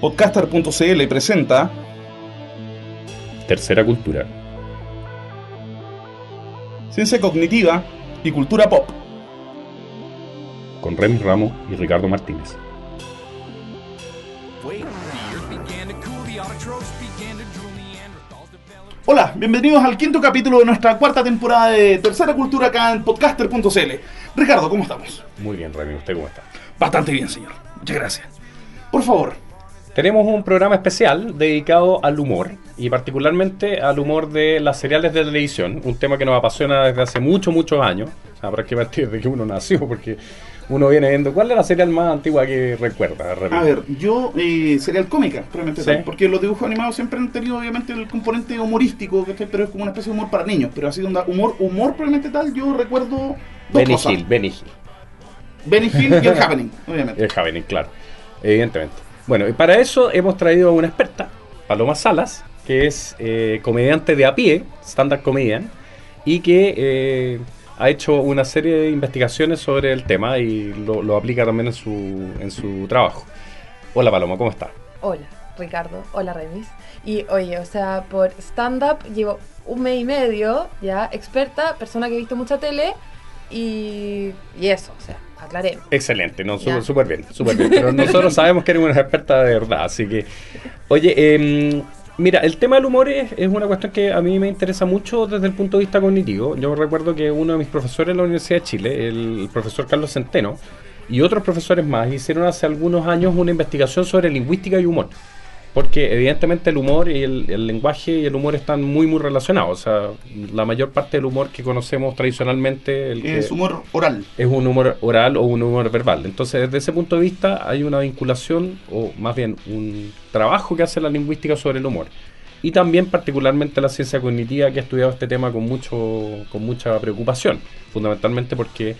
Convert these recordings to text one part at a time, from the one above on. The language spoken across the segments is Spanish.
Podcaster.cl presenta Tercera cultura. Ciencia Cognitiva y Cultura Pop. Con Remy Ramos y Ricardo Martínez. Hola, bienvenidos al quinto capítulo de nuestra cuarta temporada de Tercera Cultura acá en podcaster.cl. Ricardo, ¿cómo estamos? Muy bien, Remy. ¿Usted cómo está? Bastante bien, señor. Muchas gracias. Por favor, Tenemos un programa especial dedicado al humor y particularmente al humor de las seriales de televisión, un tema que nos apasiona desde hace muchos, muchos años, o sea, prácticamente desde que uno nació, porque uno viene viendo, ¿cuál es la serial más antigua que recuerda? A ver, yo eh, serial cómica, probablemente Sí. tal, porque los dibujos animados siempre han tenido obviamente el componente humorístico, pero es como una especie de humor para niños, pero así onda humor, humor probablemente tal, yo recuerdo dos Benny cosas. Hill, Benny Hill. Benny Hill y el Happening, obviamente. El Happening, claro, evidentemente. Bueno, y para eso hemos traído a una experta, Paloma Salas, que es eh, comediante de a pie, stand-up comedian, y que eh, ha hecho una serie de investigaciones sobre el tema y lo, aplica también en su, en su trabajo. Hola Paloma, ¿cómo estás? Hola, Ricardo. Hola, Remis. Y oye, o sea, por stand-up llevo un mes y medio, ya, experta, persona que he visto mucha tele y, y eso, o sea, aclaremos. Excelente, no, súper súper bien, súper bien. Pero nosotros sabemos que eres una experta de verdad, así que... Oye, em, mira, el tema del humor es, es una cuestión que a mí me interesa mucho desde el punto de vista cognitivo. Yo recuerdo que uno de mis profesores en la Universidad de Chile, el profesor Carlos Centeno, y otros profesores más hicieron hace algunos años una investigación sobre lingüística y humor. Porque evidentemente el humor y el, el lenguaje y el humor están muy muy relacionados. O sea, la mayor parte del humor que conocemos tradicionalmente... El que- Es humor oral. es un humor oral o un humor verbal. Entonces, desde ese punto de vista, hay una vinculación, o más bien un trabajo que hace la lingüística sobre el humor. Y también particularmente la ciencia cognitiva que ha estudiado este tema con, mucho, con mucha preocupación, fundamentalmente porque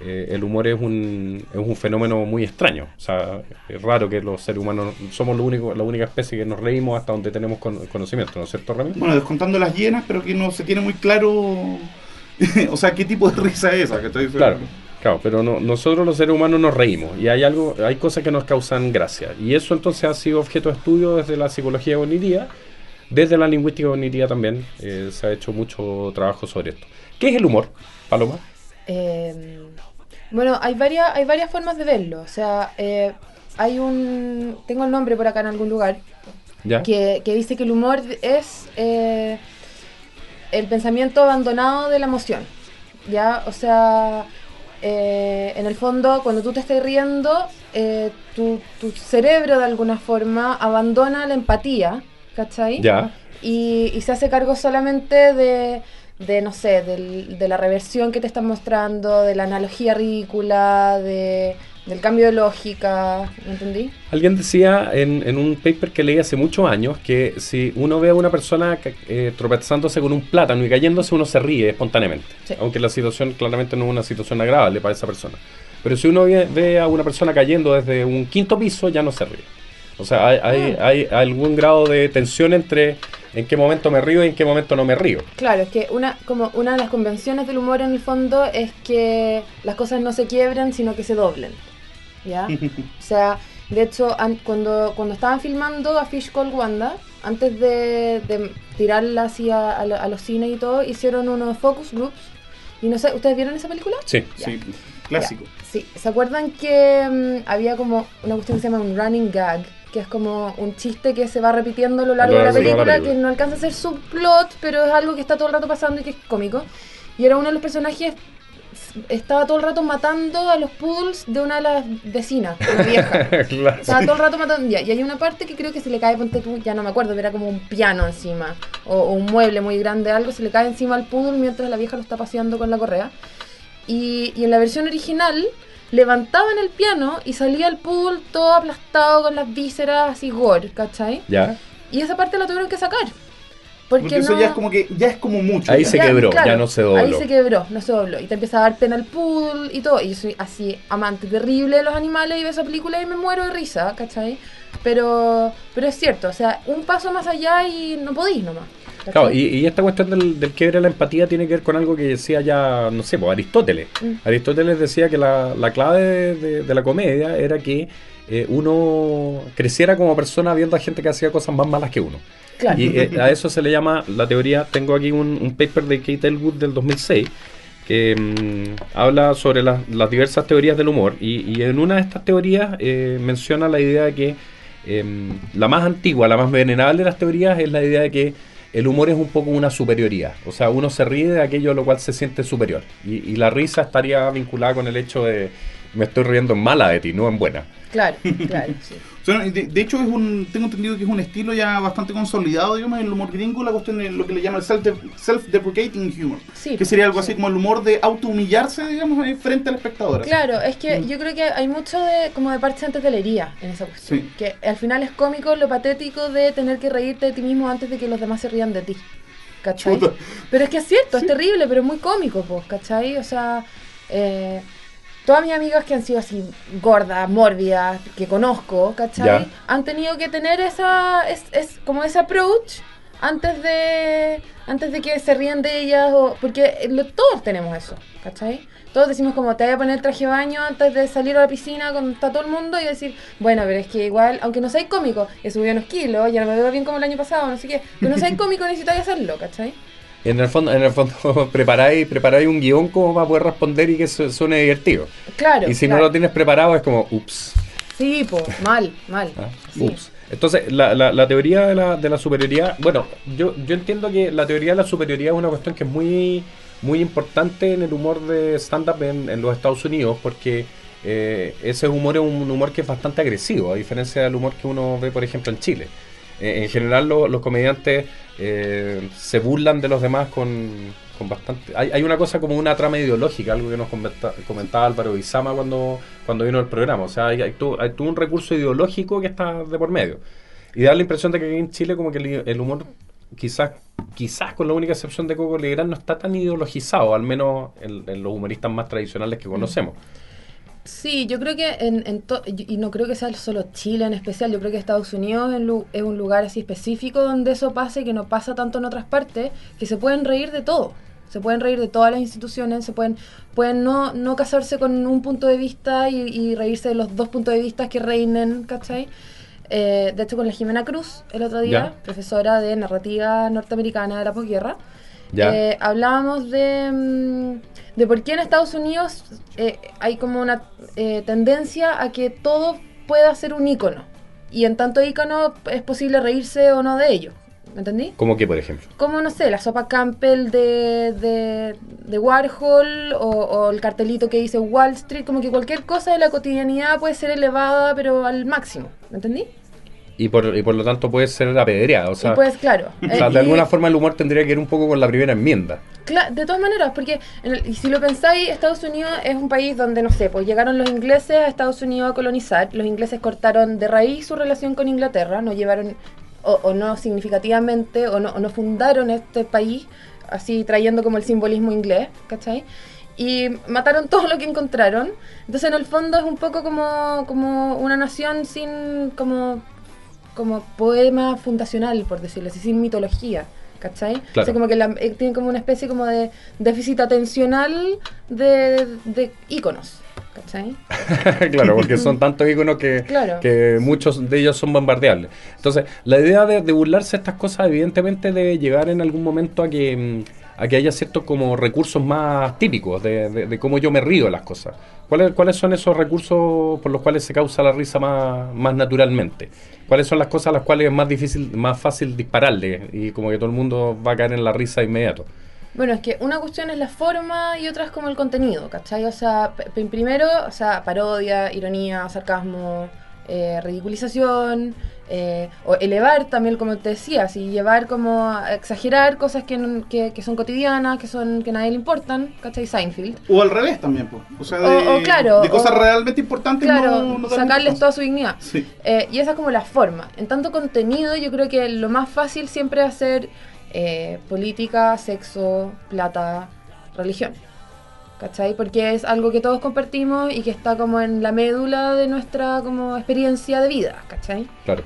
eh, el humor es un, es un fenómeno muy extraño. O sea, es raro que los seres humanos somos lo único, la única especie que nos reímos hasta donde tenemos con- conocimiento, ¿no es cierto, Rami? Bueno, descontando las hienas, pero que no se tiene muy claro, o sea, qué tipo de risa es esa que estoy Claro, claro, pero no- nosotros los seres humanos nos reímos y hay algo, hay cosas que nos causan gracia y eso entonces ha sido objeto de estudio desde la psicología cognitiva, desde la lingüística cognitiva también eh, se ha hecho mucho trabajo sobre esto. ¿Qué es el humor, Paloma? Eh, bueno, hay varias, hay varias formas de verlo. O sea, eh, hay un. Tengo el nombre por acá en algún lugar. ¿Ya? que, que dice que el humor es eh, el pensamiento abandonado de la emoción. ¿Ya? O sea, eh, en el fondo, cuando tú te estás riendo, eh, tu, tu cerebro de alguna forma abandona la empatía, ¿cachai? ¿Ya? y, y se hace cargo solamente de, de no sé, del- de la reversión que te están mostrando, de la analogía ridícula, de, del cambio de lógica, ¿me entendí? Alguien decía en, en un paper que leí hace muchos años que si uno ve a una persona eh, tropezándose con un plátano y cayéndose, uno se ríe espontáneamente. Sí. Aunque la situación claramente no es una situación agradable para esa persona. Pero si uno ve, ve a una persona cayendo desde un quinto piso, ya no se ríe. O sea, hay, hay, Ah. hay algún grado de tensión entre en qué momento me río y en qué momento no me río. Claro, es que una, como una de las convenciones del humor en el fondo es que las cosas no se quiebran, sino que se doblen. ¿Ya? O sea, de hecho, an- cuando, cuando estaban filmando a Fish Called Wanda, antes de, de tirarla así a, a a los cines y todo, hicieron unos focus groups. Y no sé, ¿ustedes vieron esa película? Sí. Sí, clásico. Ya, Sí, ¿se acuerdan que mm, había como una cuestión que se llama un running gag? Que es como un chiste que se va repitiendo a lo largo de la largo de la película, película. que no alcanza a ser subplot, pero es algo que está todo el rato pasando y que es cómico. Y era uno de los personajes, estaba todo el rato matando a los poodles de una de las vecinas, una vieja. Claro. Estaba todo el rato matando. Y hay una parte que creo que se le cae, ponte tú, ya no me acuerdo, era como un piano encima. O, o un mueble muy grande, algo, se le cae encima al poodle mientras la vieja lo está paseando con la correa. Y, y en la versión original levantaban el piano y salía el poodle todo aplastado con las vísceras así gore, ¿cachai? ¿Ya? Y esa parte la tuvieron que sacar. Porque, Porque eso no- ya es como que ya es como mucho. Ahí ya. se quebró, ya no se dobló. Ahí se quebró, no se dobló. Y te empieza a dar pena el poodle y todo. Y yo soy así, amante terrible de los animales y veo esa película y me muero de risa, ¿cachai? Pero, pero es cierto, o sea, un paso más allá y no podís nomás. Claro, y, y esta cuestión del, del quiebre de la empatía tiene que ver con algo que decía ya, no sé, pues Aristóteles. Mm. Aristóteles decía que la, la clave de, de- de la comedia era que eh, uno creciera como persona viendo a gente que hacía cosas más malas que uno. Claro. Y eh, a eso se le llama la teoría, tengo aquí un, un paper de Kate Elwood del 2006 que mm, habla sobre las, las diversas teorías del humor y, y en una de estas teorías eh, menciona la idea de que em, la más antigua, la más venerable de las teorías es la idea de que el humor es un poco una superioridad, o sea, uno se ríe de aquello a lo cual se siente superior. Y, y la risa estaría vinculada con el hecho de me estoy riendo en mala de ti, no en buena. Claro, claro, sí. De, de hecho, es un, tengo entendido que es un estilo ya bastante consolidado, digamos, en el humor gringo, la cuestión de lo que le llaman el self- self-deprecating humor. Sí, que sería algo así sí. como el humor de auto-humillarse, digamos, frente al espectador. así. Claro, es que Mm. yo creo que hay mucho de como de parte de telería en esa cuestión. Sí. Que al final es cómico lo patético de tener que reírte de ti mismo antes de que los demás se rían de ti. ¿Cachai? Chuta. Pero es que es cierto, es terrible, pero es muy cómico, pues, ¿cachai? O sea, eh, todas mis amigas que han sido así gordas, mórbidas, que conozco, ¿cachai? Ya. Han tenido que tener esa, es, es como ese approach antes de antes de que se rían de ellas, o, porque lo- todos tenemos eso, ¿cachai? Todos decimos como te voy a poner el traje de baño antes de salir a la piscina cuando está todo el mundo y decir, bueno, pero es que igual, aunque no seáis cómico, he subido unos kilos, ya no me veo bien como el año pasado, no sé qué, pero no seáis cómico necesitáis hacerlo, ¿cachai? En el fondo, en el fondo preparáis, preparáis un guion como para poder responder y que su- suene divertido. Claro. y si claro. no lo tienes preparado es como, ups. Sí, pues, mal, mal. ¿ah? Sí. Ups. Entonces, la, la, la teoría de la, de la superioridad, bueno, yo, yo entiendo que la teoría de la superioridad es una cuestión que es muy, muy importante en el humor de stand-up en, en los Estados Unidos, porque eh, ese humor es un humor que es bastante agresivo, a diferencia del humor que uno ve, por ejemplo, en Chile. Eh, en general, lo- los comediantes eh, se burlan de los demás con, con bastante... Hay, hay una cosa como una trama ideológica, algo que nos comenta- comentaba Álvaro Izama cuando, cuando vino el programa. O sea, hay, hay todo, hay todo un recurso ideológico que está de por medio. Y da la impresión de que aquí en Chile como que el, el humor quizás quizás con la única excepción de Coco Legrand no está tan ideologizado, al menos en, en los humoristas más tradicionales que conocemos. Sí, yo creo que en, en to- y no creo que sea solo Chile en especial, yo creo que Estados Unidos es, un lugar así específico donde eso pasa y que no pasa tanto en otras partes, que se pueden reír de todo. Se pueden reír de todas las instituciones, se pueden, pueden no, no casarse con un punto de vista y, y reírse de los dos puntos de vista que reinen, ¿cachai? Eh, de hecho, con la Jimena Cruz, el otro día, Ya. profesora de narrativa norteamericana de la posguerra, ¿Ya? eh, hablábamos de, mm, de por qué en Estados Unidos eh, hay como una eh, tendencia a que todo pueda ser un ícono. Y en tanto ícono es posible reírse o no de ello. ¿Me entendí? Como que, por ejemplo. Como, no sé, la sopa Campbell de, de, de Warhol o, o el cartelito que dice Wall Street, como que cualquier cosa de la cotidianidad puede ser elevada, pero al máximo. ¿Me entendí? Y por, y por lo tanto puede ser apedreada. O sea, pues, claro. o sea, eh, de alguna forma el humor tendría que ir un poco con la primera enmienda. De todas maneras, porque el- y si lo pensáis, Estados Unidos es un país donde, no sé, pues llegaron los ingleses a Estados Unidos a colonizar, los ingleses cortaron de raíz su relación con Inglaterra, no llevaron, o, o no significativamente, o no, o no fundaron este país, así trayendo como el simbolismo inglés, ¿cachai? Y mataron todo lo que encontraron. Entonces, en el fondo es un poco como, como una nación sin, como, como poema fundacional, por decirlo así, sin mitología. ¿Cachai? Claro. O sea, como que la- eh, tiene como una especie como de déficit atencional de, de íconos. ¿Cachai? claro, porque son tantos iconos que, Claro. que muchos de ellos son bombardeables. Entonces, la idea de, de burlarse de estas cosas, evidentemente, debe llegar en algún momento a que, mm, a que haya ciertos como recursos más típicos de, de- cómo yo me río de las cosas. ¿Cuáles, ¿Cuáles son esos recursos por los cuales se causa la risa más, más naturalmente? ¿Cuáles son las cosas a las cuales es más difícil, más fácil dispararle y como que todo el mundo va a caer en la risa inmediato? Bueno, es que una cuestión es la forma y otra es como el contenido, ¿cachai? O sea, primero, o sea, parodia, ironía, sarcasmo, eh, ridiculización, eh, o elevar también, como te decía, así, llevar como a exagerar cosas que, no- que, que son cotidianas, que son que a nadie le importan, ¿cachai? Seinfeld. O al revés también, pues. O sea, de, O- o claro, de cosas o- realmente importantes Claro, no, sacarles toda su dignidad. Sí. Eh, y esa es como la forma. En tanto contenido, yo creo que lo más fácil siempre es hacer eh, política, sexo, plata, religión. ¿Cachai? Porque es algo que todos compartimos y que está como en la médula de nuestra como experiencia de vida, ¿cachai? Claro.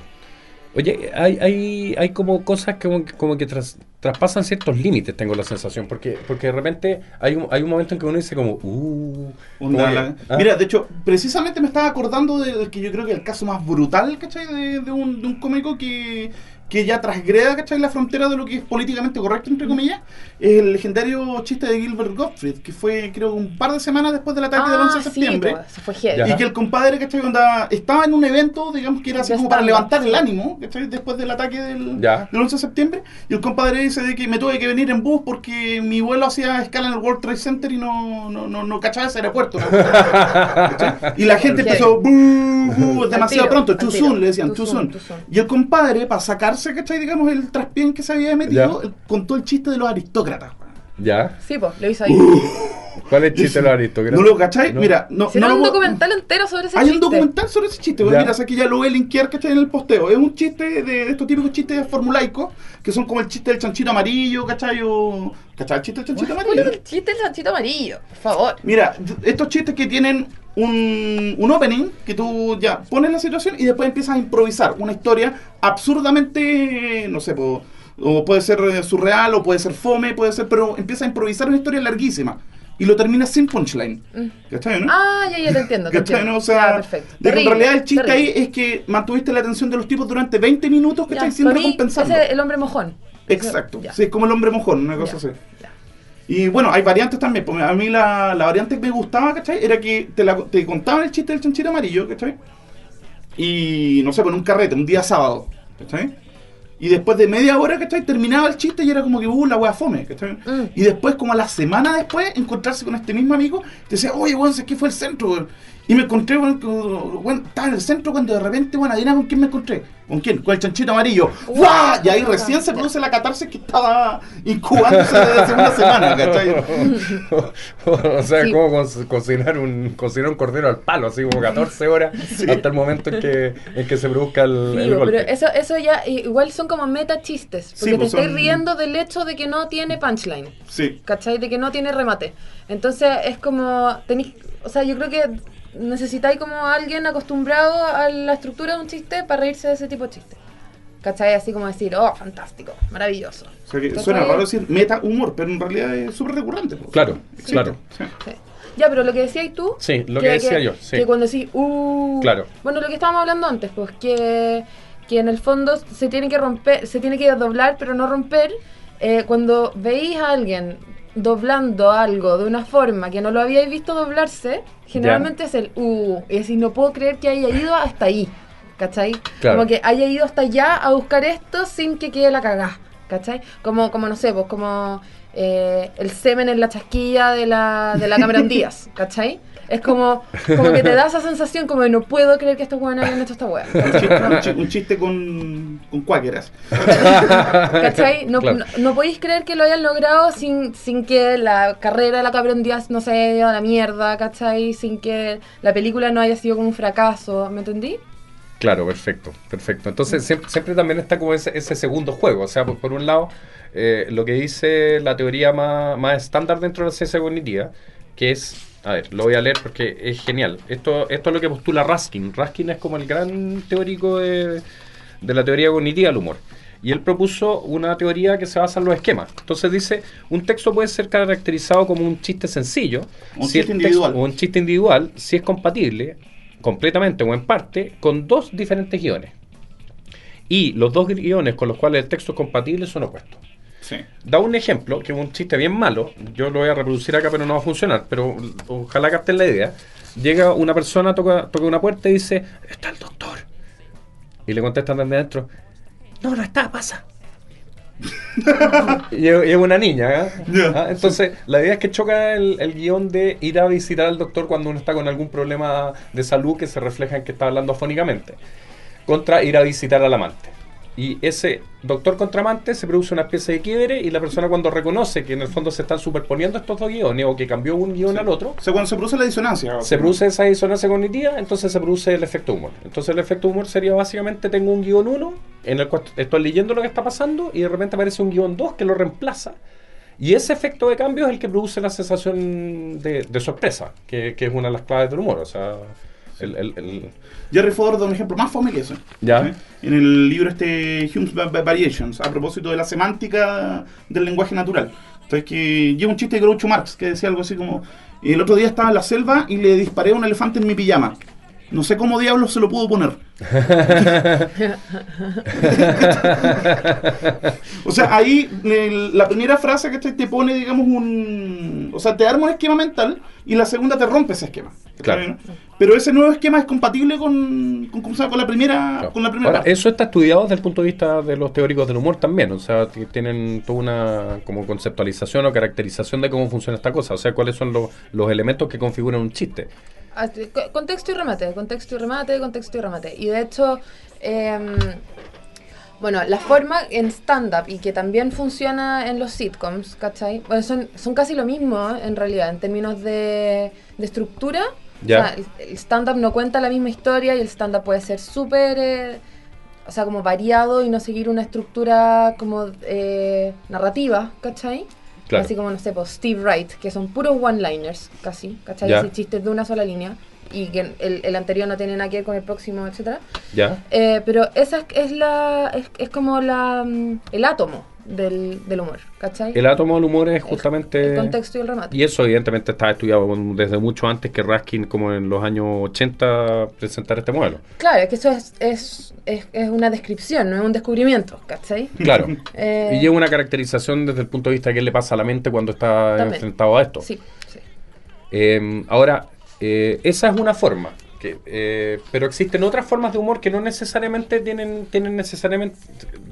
Oye, hay, hay, hay como cosas que como, que- como que tras- traspasan ciertos límites, tengo la sensación, porque porque de repente hay un, hay un momento en que uno dice como, uh, como la- ah, Mira, de hecho, precisamente me estaba acordando del que yo creo que es el caso más brutal, ¿cachai? De, de un, de un cómico que, que ya transgreda, ¿cachai? La frontera de lo que es políticamente correcto, entre comillas. Es el legendario chiste de Gilbert Gottfried, que fue, creo, un par de semanas después del ataque del 11 de Ah, sí, septiembre. pues, se fue. Y que el compadre, ¿cachai? Onda, estaba en un evento, digamos que era así como para levantar el ánimo, ¿cachai? Después del ataque del, del 11 de septiembre. Y el compadre dice de que me tuve que venir en bus porque mi vuelo hacía escala en el World Trade Center y no, no, no, no cachaba ese aeropuerto. ¿cachai? y la gente empezó, "Bú, bú", Al demasiado tiro, pronto, too soon, le decían, Too soon. Y el compadre, para ¿cachai? Digamos, el traspién que se había metido, Ya. contó el chiste de los aristócratas. ya. Sí, pues, lo hizo ahí. ¿Cuál es el chiste de los aristócratas? ¿No lo cachai? No. Mira, no, Hicieron no un lo documental entero sobre ese Hay chiste. un documental sobre ese chiste, porque mira, sé que ya lo voy a linkear que está en el posteo. Es un chiste de, de estos típicos chistes formulaicos, que son como el chiste del chanchito amarillo, ¿cachai? O, ¿Cachai? El chiste del chanchito ¿Cuál amarillo. es el chiste del chanchito amarillo? Por favor. Mira, estos chistes que tienen un, un opening, que tú ya pones la situación y después empiezas a improvisar una historia absurdamente, no sé, po- o puede ser eh, surreal, o puede ser fome, puede ser, pero empiezas a improvisar una historia larguísima. Y lo terminas sin punchline. ¿Cachai, no? Ah, ya, ya te entiendo. Te ¿Cachai? entiendo. no? O sea, Ya, perfecto. de que en realidad el chiste terrible. ahí es que mantuviste la atención de los tipos durante 20 minutos, Ya, ¿cachai? Sin para mí, recompensarlo. ese es el hombre mojón. Exacto. Ya. Sí, es como el hombre mojón, una cosa Ya, así. ya. Y bueno, hay variantes también. pues, A mí la, la variante que me gustaba, ¿cachai? Era que te, la- te contaban el chiste del chanchito amarillo, ¿cachai? Y no sé, con un carrete, un día sábado, ¿cachai? Y después de media hora, ¿cachai? Terminaba el chiste y era como que, uh, la wea fome, ¿cachai? Mm. Y después, como a la semana después, encontrarse con este mismo amigo, te decía, oye, weón, ¿qué fue el centro, weón? Y me encontré, con- weón, estaba en el centro cuando de repente, weón, adivina con quién me encontré. ¿Con quién? Con el chanchito amarillo. ¡Guau! Y ahí recién se produce la catarsis que estaba incubándose desde hace una semana, ¿cachai? o sea, Sí. como co- cocinar un, cocinar un cordero al palo, así como 14 horas hasta el momento en que, en que se produzca el, Sí, el pero golpe. eso, eso ya igual son como meta chistes. Porque Sí, te pues estás son- riendo del hecho de que no tiene punchline. Sí. ¿Cachai? De que no tiene remate. Entonces es como. Tenéis, o sea, yo creo que necesitáis como alguien acostumbrado a la estructura de un chiste para reírse de ese tipo de chiste. ¿Cachai? Así como decir, oh, fantástico, maravilloso. O sea que ¿Cachai? suena raro decir meta humor, pero en realidad es súper recurrente. pues. Claro, Existe. claro. Sí. Sí. Ya, pero lo que decías tú. Sí, lo que decía yo, sí. Que cuando decís, uh. Claro. Bueno, lo que estábamos hablando antes, pues que, que en el fondo se tiene que romper, se tiene que doblar, pero no romper. Eh, cuando veis a alguien doblando algo de una forma que no lo habíais visto doblarse, generalmente es el uh. Y decir, no puedo creer que haya ido hasta ahí. ¿Cachai? Claro. Como que haya ido hasta allá a buscar esto sin que quede la cagá. ¿Cachai? Como, como no sé, pues como eh, el semen en la chasquilla de la, de la Cameron Díaz, ¿cachai? Es como, como que te da esa sensación como de no puedo creer que estos weones hayan hecho esta wea. Un chiste, un chi- un chiste con, con cuáqueras. ¿Cachai? No, Claro. no, no podéis creer que lo hayan logrado sin, sin que la carrera de la Cameron Díaz no se haya ido a la mierda, ¿cachai? Sin que la película no haya sido como un fracaso, ¿me entendí? Claro, perfecto, perfecto. Entonces siempre, siempre también está como ese, ese segundo juego. O sea, por, por un lado, eh, lo que dice la teoría más, más estándar dentro de la ciencia cognitiva, que es, a ver, lo voy a leer porque es genial. Esto, esto es lo que postula Raskin. Raskin es como el gran teórico de, de la teoría cognitiva del humor. Y él propuso una teoría que se basa en los esquemas. Entonces dice, un texto puede ser caracterizado como un chiste sencillo, Un si chiste el individual. o un chiste individual, si es compatible completamente o en parte con dos diferentes guiones. Y los dos guiones con los cuales el texto es compatible son opuestos. Sí. Da un ejemplo, que es un chiste bien malo, yo lo voy a reproducir acá pero no va a funcionar, pero ojalá capten la idea. Llega una persona, toca, toca una puerta y dice, está el doctor. Y le contestan desde adentro, no, no está, pasa. y es una niña, ¿eh? Ah, Entonces, la idea es que choca el, el guion de ir a visitar al doctor cuando uno está con algún problema de salud que se refleja en que está hablando afónicamente, contra ir a visitar al amante. Y ese doctor contra amante se produce una especie de quiebre y la persona cuando reconoce que en el fondo se están superponiendo estos dos guiones o que cambió un guion al otro, O sea, cuando se produce la disonancia. se produce esa disonancia cognitiva, entonces se produce el efecto humor. Entonces el efecto humor sería básicamente tengo un guion 1 en el cual estoy leyendo lo que está pasando y de repente aparece un guion 2 que lo reemplaza. Y ese efecto de cambio es el que produce la sensación de, de sorpresa, que, que es una de las claves del humor. O sea, El, el- el- Jerry Ford da un ejemplo más fome que eso. Ya. ¿sí? En el libro este Hume's Va- Va- Variations, a propósito de la semántica del lenguaje natural. Entonces que lleva un chiste de Groucho Marx que decía algo así como el otro día estaba en la selva y le disparé a un elefante en mi pijama. No sé cómo diablos se lo pudo poner. o sea, ahí el- la primera frase que te pone, digamos, un... O sea, te arma un esquema mental y la segunda te rompe ese esquema. Claro. Pero ese nuevo esquema es compatible con, con, con la primera, Claro. con la primera Ahora, parte. eso está estudiado desde el punto de vista de los teóricos del humor también, o sea, tienen toda una como conceptualización o caracterización de cómo funciona esta cosa, o sea, cuáles son los, los elementos que configuran un chiste. Contexto y remate, contexto y remate, contexto y remate. Y de hecho, em, bueno, la forma en stand-up y que también funciona en los sitcoms, ¿cachai? Bueno, son, son casi lo mismo ¿eh? en realidad, en términos de, de estructura. Ya. O sea, el, el stand-up no cuenta la misma historia y el stand-up puede ser súper, eh, o sea, como variado y no seguir una estructura como eh, narrativa, ¿cachai? Claro. Así como, no sé, pues Steve Wright, que son puros one-liners, casi, ¿cachai? Así, chistes de una sola línea y que el, el anterior no tiene nada que ver con el próximo, etcétera. ¿Ya? Eh, pero esa es, es la es, es como la mm, el átomo del, del humor, ¿cachai? El átomo del humor es justamente... el contexto y el remate. Y eso evidentemente está estudiado desde mucho antes que Raskin, como en los años 80, presentar este modelo. Claro, es que eso es, es, es, es una descripción, no es un descubrimiento, ¿cachai? Claro. Eh, Y lleva una caracterización desde el punto de vista de qué le pasa a la mente cuando está También. enfrentado a esto. Sí, sí. Eh, ahora, eh, esa es una forma. Que, eh, pero existen otras formas de humor que no necesariamente tienen, tienen necesariamente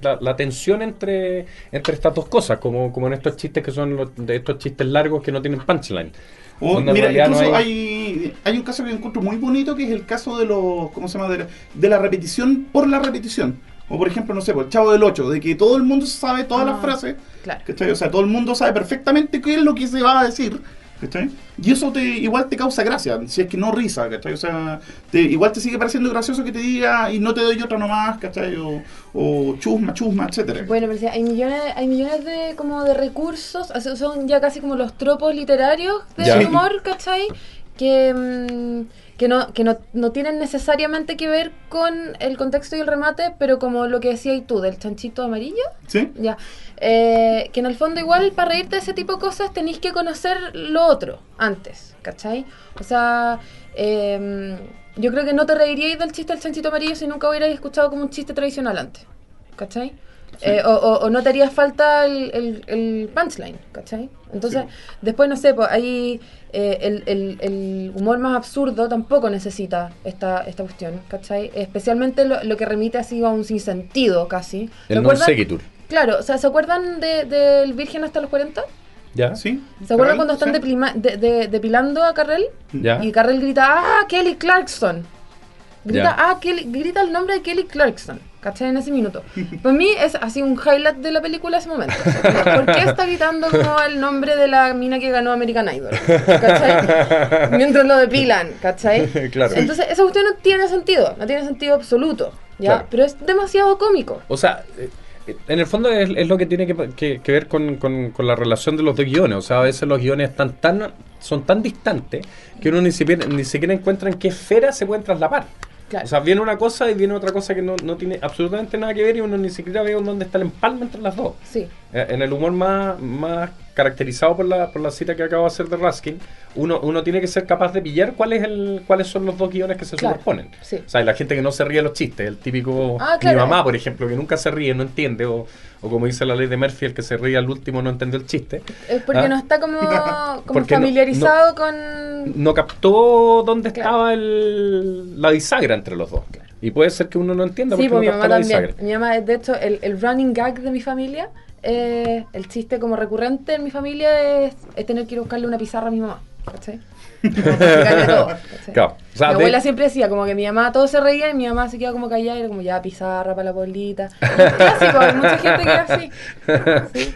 la, la tensión entre, entre estas dos cosas, como, como en estos chistes que son los- de estos chistes largos que no tienen punchline. O, Donde en mira, no incluso hay- hay... Hay, un caso que encuentro muy bonito que es el caso de los, ¿cómo se llama? De la, de la repetición por la repetición. O por ejemplo, no sé, por el Chavo del 8, de que todo el mundo sabe todas Ah, las frases, claro. ¿cachai? O sea, todo el mundo sabe perfectamente qué es lo que se va a decir, ¿cachai? Y eso te igual te causa gracia, si es que no risa, ¿cachai? O sea, te- igual te sigue pareciendo gracioso que te diga y no te doy otra nomás, ¿cachai? O, o chusma, chusma, etcétera. Bueno, pero sí, hay millones, hay millones de como de recursos, o sea, son ya casi como los tropos literarios del Ya. humor, ¿cachai? Que, mm, que, no, que no, no tienen necesariamente que ver con el contexto y el remate, pero como lo que decías tú, del chanchito amarillo, ¿Sí? ya. Eh, que en el fondo igual para reírte de ese tipo de cosas tenéis que conocer lo otro antes, ¿cachai? O sea, eh, yo creo que no te reiríais del chiste del chanchito amarillo si nunca hubierais escuchado como un chiste tradicional antes, ¿cachai? Eh, o, o- o no te haría falta el, el- el punchline, ¿cachai? Entonces, después, no sé, pues ahí eh, el, el- el humor más absurdo tampoco necesita esta, esta cuestión, ¿cachai? Especialmente lo, lo que remite así a un sinsentido casi. El non ¿Recuerdan? sequitur. Claro, o sea, ¿se acuerdan de- del Virgen hasta los 40? ¿Ya? ¿Sí? ¿Se acuerdan Carrel? cuando están ¿Sí? deplima- de- de- depilando a Carrell? ¿Ya? Y Carrell grita, ¡ah, Kelly Clarkson! Grita, Ya. ah, Kelly, grita el nombre de Kelly Clarkson, ¿cachai? En ese minuto. Para mí es así un highlight de la película ese momento. ¿Por qué está gritando como el nombre de la mina que ganó American Idol? ¿Cachai? Mientras lo depilan, ¿cachai? Claro. Entonces, esa cuestión no tiene sentido, no tiene sentido absoluto, ¿ya? Claro. Pero es demasiado cómico. O sea, eh, en el fondo es, es lo que tiene que, que- que ver con, con- con la relación de los dos guiones. O sea, a veces los guiones están tan, son tan distantes que uno ni siquiera, ni siquiera encuentra en qué esfera se pueden traslapar. Claro. O sea, viene una cosa y viene otra cosa que no, no tiene absolutamente nada que ver y uno ni siquiera ve dónde está el empalme entre las dos. Sí. Eh, En el humor más, más caracterizado por la, por la cita que acabo de hacer de Raskin, uno, uno tiene que ser capaz de pillar cuál es el, cuáles son los dos guiones que se Claro, superponen. sí. O sea, la gente que no se ríe de los chistes, el típico Ah, claro. mi mamá, por ejemplo, que nunca se ríe, no entiende, o, o como dice la ley de Murphy, el que se ríe al último no entendió el chiste. Es porque ¿Ah? no está como, como Porque no- familiarizado con... No captó dónde Claro. estaba el, la bisagra entre los dos. Y puede ser que uno no entienda Sí, por pues qué mi no mamá la también. bisagra. Mi mamá, de hecho, el, el running gag de mi familia, eh, el chiste como recurrente en mi familia es, es tener que ir a buscarle una pizarra a mi mamá. ¿Cachai? Como para explicarle todo, ¿cachai? Claro. O sea, mi de- abuela siempre decía como que mi mamá todo se reía y mi mamá se quedaba como callada y era como ya pizarra para la bolita. Clásico, hay mucha gente que así. Sí.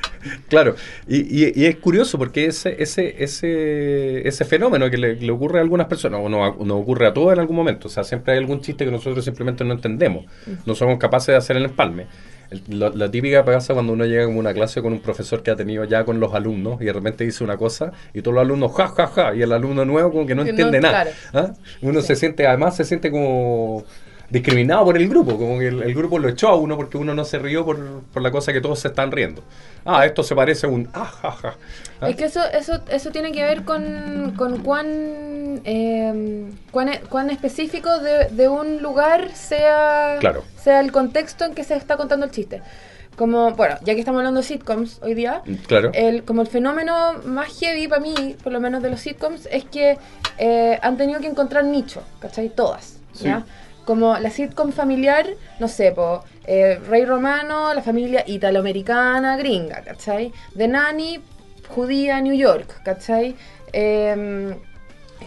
Claro, y, y- y es curioso porque ese, ese, ese, ese fenómeno que le, le ocurre a algunas personas, o no- nos ocurre a todos en algún momento, o sea, siempre hay algún chiste que nosotros simplemente no entendemos, no somos capaces de hacer el empalme. El- lo- la típica pasa cuando uno llega a una clase con un profesor que ha tenido ya con los alumnos y de repente dice una cosa y todos los alumnos ja, ja, ja, y el alumno nuevo como que no entiende nada. claro. ¿ah? Uno se siente, además se siente como discriminado por el grupo, como que el, el grupo lo echó a uno porque uno no se rió por, por la cosa que todos se están riendo. Ah, esto se parece a un ah, ja, ja. ¿ah? Es que eso, eso, eso tiene que ver con, con cuán, eh, cuán, e- cuán específico de, de un lugar sea, Claro. sea el contexto en que se está contando el chiste. Como, bueno, ya que estamos hablando de sitcoms hoy día, Claro. el, como el fenómeno más heavy para mí, por lo menos de los sitcoms, es que eh, han tenido que encontrar nicho, ¿cachai? Todas, ¿ya? Como la sitcom familiar, no sé, po, eh, Rey Romano, la familia italoamericana, gringa, ¿cachai? The Nanny, judía, New York, ¿cachai? Em,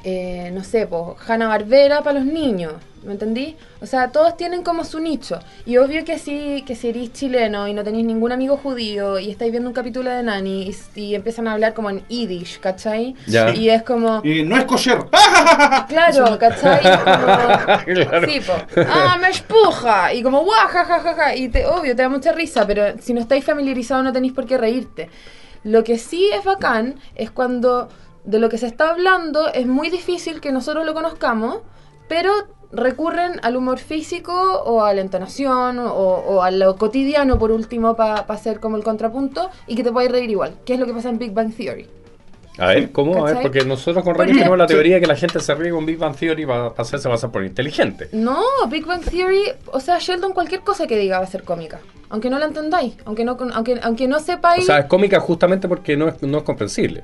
eh, no sé, pues, Hanna Barbera para los niños, ¿me entendí? O sea, todos tienen como su nicho. Y obvio que sí, que si eres chileno y no tenéis ningún amigo judío y estáis viendo un capítulo de Nani y, y empiezan a hablar como en Yiddish, ¿cachai? Ya. Y es como... Y no es kosher. Claro, ¿cachai? Como- Claro. Sí, po. Ah, me espuja. Y como, guau, ja, ja, ja, ja. Y te, obvio, te da mucha risa, pero si no estáis familiarizados no tenéis por qué reírte. Lo que sí es bacán es cuando de lo que se está hablando es muy difícil que nosotros lo conozcamos, pero recurren al humor físico o a la entonación o, o a lo cotidiano por último para hacer como el contrapunto y que te puedas reír igual, que es lo que pasa en Big Bang Theory. A ver, ¿cómo? A ver, ¿Cachai? porque nosotros con Rami tenemos la teoría de que la gente se ríe con Big Bang Theory para hacerse pasar por inteligente. No, Big Bang Theory, o sea, Sheldon cualquier cosa que diga va a ser cómica, aunque no la entendáis, aunque no aunque aunque no O sepáis. sea, es cómica justamente porque no es, no es comprensible.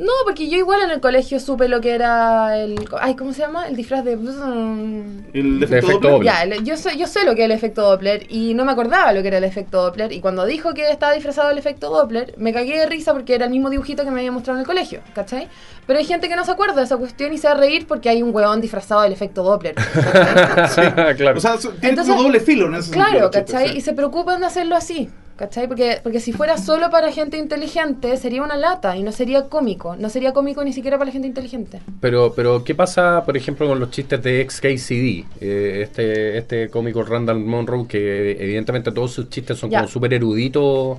No, porque yo igual en el colegio supe lo que era el ay, ¿cómo se llama? El disfraz de El efecto. Ya, el- yo sé, yo sé lo que es el efecto Doppler y no me acordaba lo que era el efecto Doppler y cuando dijo que estaba disfrazado del efecto Doppler me cagué de risa porque era el mismo dibujito que me había mostrado en el colegio, ¿cachai? Pero hay gente que no se acuerda de esa cuestión y se va a reír porque hay un huevón disfrazado del efecto Doppler. claro. O sea, tiene Entonces- doble filo en ese sentido. Claro, ¿cachai? sí. Y se preocupan de hacerlo así, ¿cachai? Porque, porque si fuera solo para gente inteligente sería una lata y no sería cómico. No sería cómico ni siquiera para la gente inteligente. Pero, pero, ¿qué pasa, por ejemplo, con los chistes de XKCD? Eh, este, este cómico Randall Monroe, que evidentemente todos sus chistes son Ya. como súper eruditos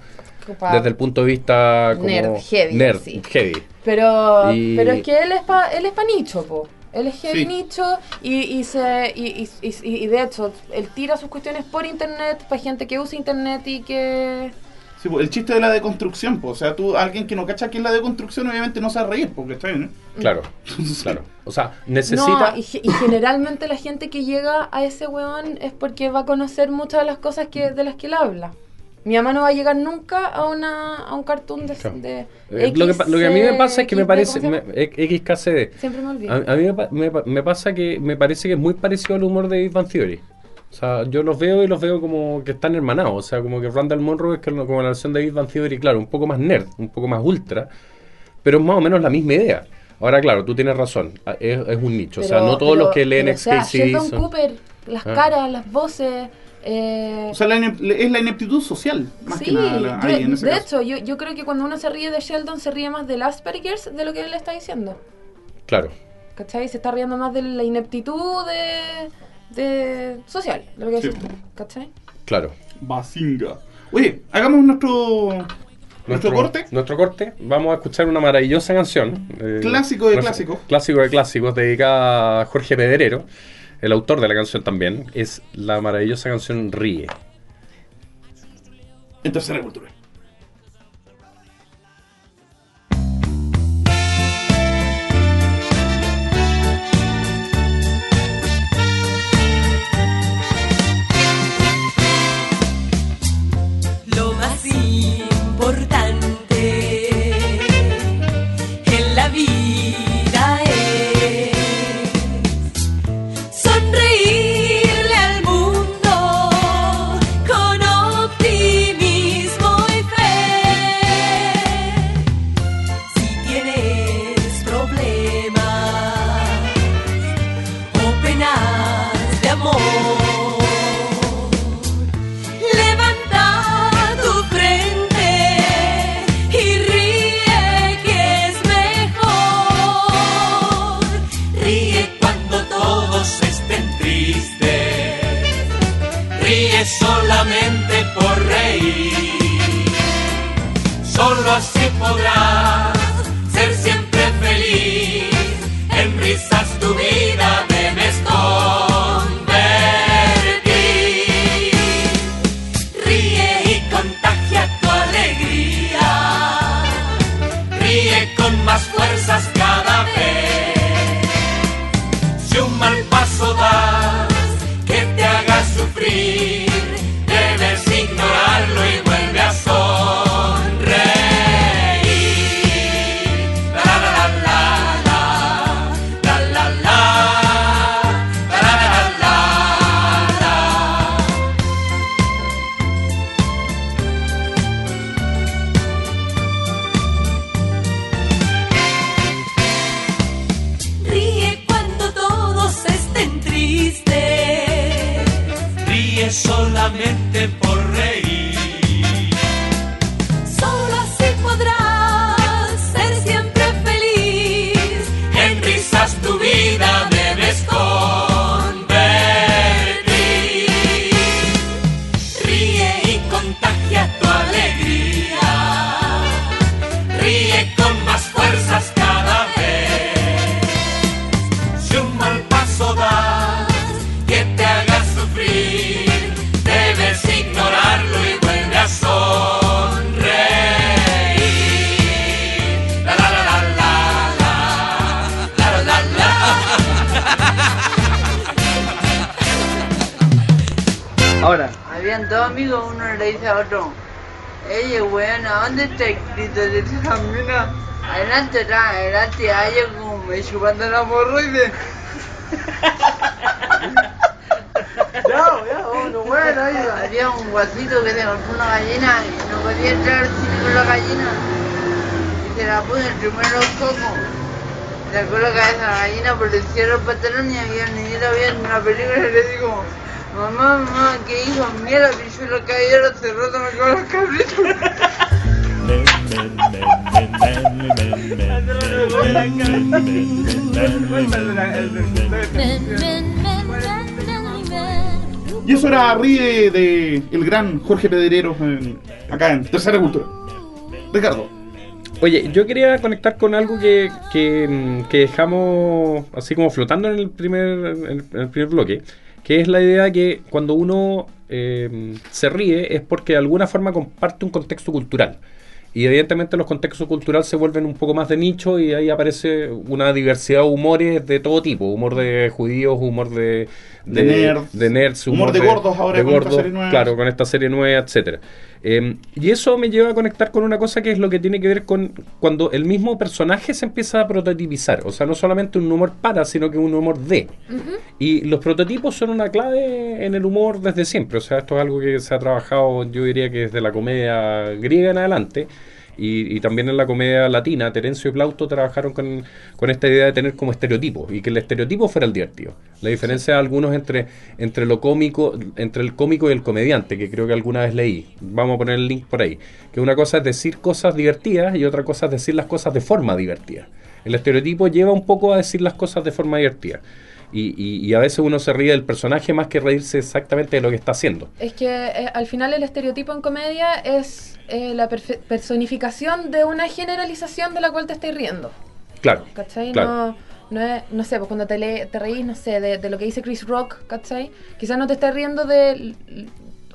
desde el punto de vista como Nerd, heavy, nerd, sí. heavy. Pero, Y- pero es que él es pa, él es pa nicho, po. Heavy Sí. nicho y, y, se, y, y, y- y de hecho él tira sus cuestiones por internet para gente que usa internet y que... Sí, pues, el chiste de la deconstrucción, pues, o sea, tú, alguien que no cacha que es la deconstrucción, obviamente no se va a reír, porque está bien, Claro, Entonces, claro. O sea, necesita... No, y, y generalmente la gente que llega a ese weón es porque va a conocer muchas de las cosas que, de las que él habla. Mi mamá no va a llegar nunca a una a un cartoon de, Claro. de Eh, lo, que, lo que a mí me pasa es que me parece... ¿cómo se me- XKCD. Siempre me olvido. A, a mí me, pa- me pa- me pasa que me parece que es muy parecido al humor de Big Bang Theory. O sea, yo los veo y los veo como que están hermanados. O sea, como que Randall Monroe es que- como la versión de Big Bang Theory, claro, un poco más nerd, un poco más ultra, pero es más o menos la misma idea. Ahora, claro, tú tienes razón, es, es un nicho. o sea, no todos pero- los que leen pero, o sea, XKCD son... Cooper, las Ah. caras, las voces... eh, O sea, la es la ineptitud social, más sí, que nada. la- yo- ahí, en ese de caso. hecho, yo, yo creo que cuando uno se ríe de Sheldon se ríe más del Asperger's de lo que él está diciendo. Claro. ¿Cachai? Se está riendo más de la ineptitud de, de social, de lo que Sí. tú, ¿cachai? Claro. Basinga. Oye, hagamos nuestro, nuestro, corte. Nuestro corte. Vamos a escuchar una maravillosa canción. eh, Clásico de clásicos. Clásico de clásicos, dedicada a Jorge Pedrero, el autor de la canción también. Es la maravillosa canción Ríe. En tercera cultura. se podrá. Adelante, atrás, adelante, hay como me chupando la hemorroide. ya, ya, bueno, bueno, Había un guasito que se compró una gallina y no podía entrar al cine con la gallina. Y se la puso entre los cocos. Sacó la cabeza a la gallina por el cierre del pantalón y había un niñito viendo una película y le digo, mamá, mamá, ¿qué hijo? Mira la pichula cayera, se rota me con los cabritos. Y eso era Ríe de el gran Jorge Pedreros en- acá en Tercera Cultura. Ricardo. Oye, yo quería conectar con algo que, que, dejamos así como flotando en el primer, en el primer bloque, que es la idea que cuando uno eh, se ríe es porque de alguna forma comparte un contexto cultural. Y evidentemente los contextos culturales se vuelven un poco más de nicho y ahí aparece una diversidad de humores de todo tipo. Humor de judíos, humor de, De nerds. de nerds, Humor de gordos ahora de con esta serie nueva. Claro, con esta serie nueva, etcétera. Eh, y eso me lleva a conectar con una cosa que es lo que tiene que ver con cuando el mismo personaje se empieza a prototipizar. O sea, no solamente un humor para, sino que un humor de. Y los prototipos son una clave en el humor desde siempre. O sea, esto es algo que se ha trabajado, yo diría que desde la comedia griega en adelante. Y, también en la comedia latina, Terencio y Plauto trabajaron con, con esta idea de tener como estereotipos y que el estereotipo fuera el divertido. La diferencia de algunos entre, entre lo cómico, entre el cómico y el comediante, que creo que alguna vez leí. Vamos a poner el link por ahí. Que una cosa es decir cosas divertidas y otra cosa es decir las cosas de forma divertida. El estereotipo lleva un poco a decir las cosas de forma divertida. Y, y- y a veces uno se ríe del personaje más que reírse exactamente de lo que está haciendo. Es que eh, al final el estereotipo en comedia es eh, la personificación de una generalización de la cual te estáis riendo. Claro. ¿Cachai? claro. No, no es, no sé, pues cuando te, le- te reís, no sé, de, de lo que dice Chris Rock, ¿cachai? Quizás no te estés riendo de...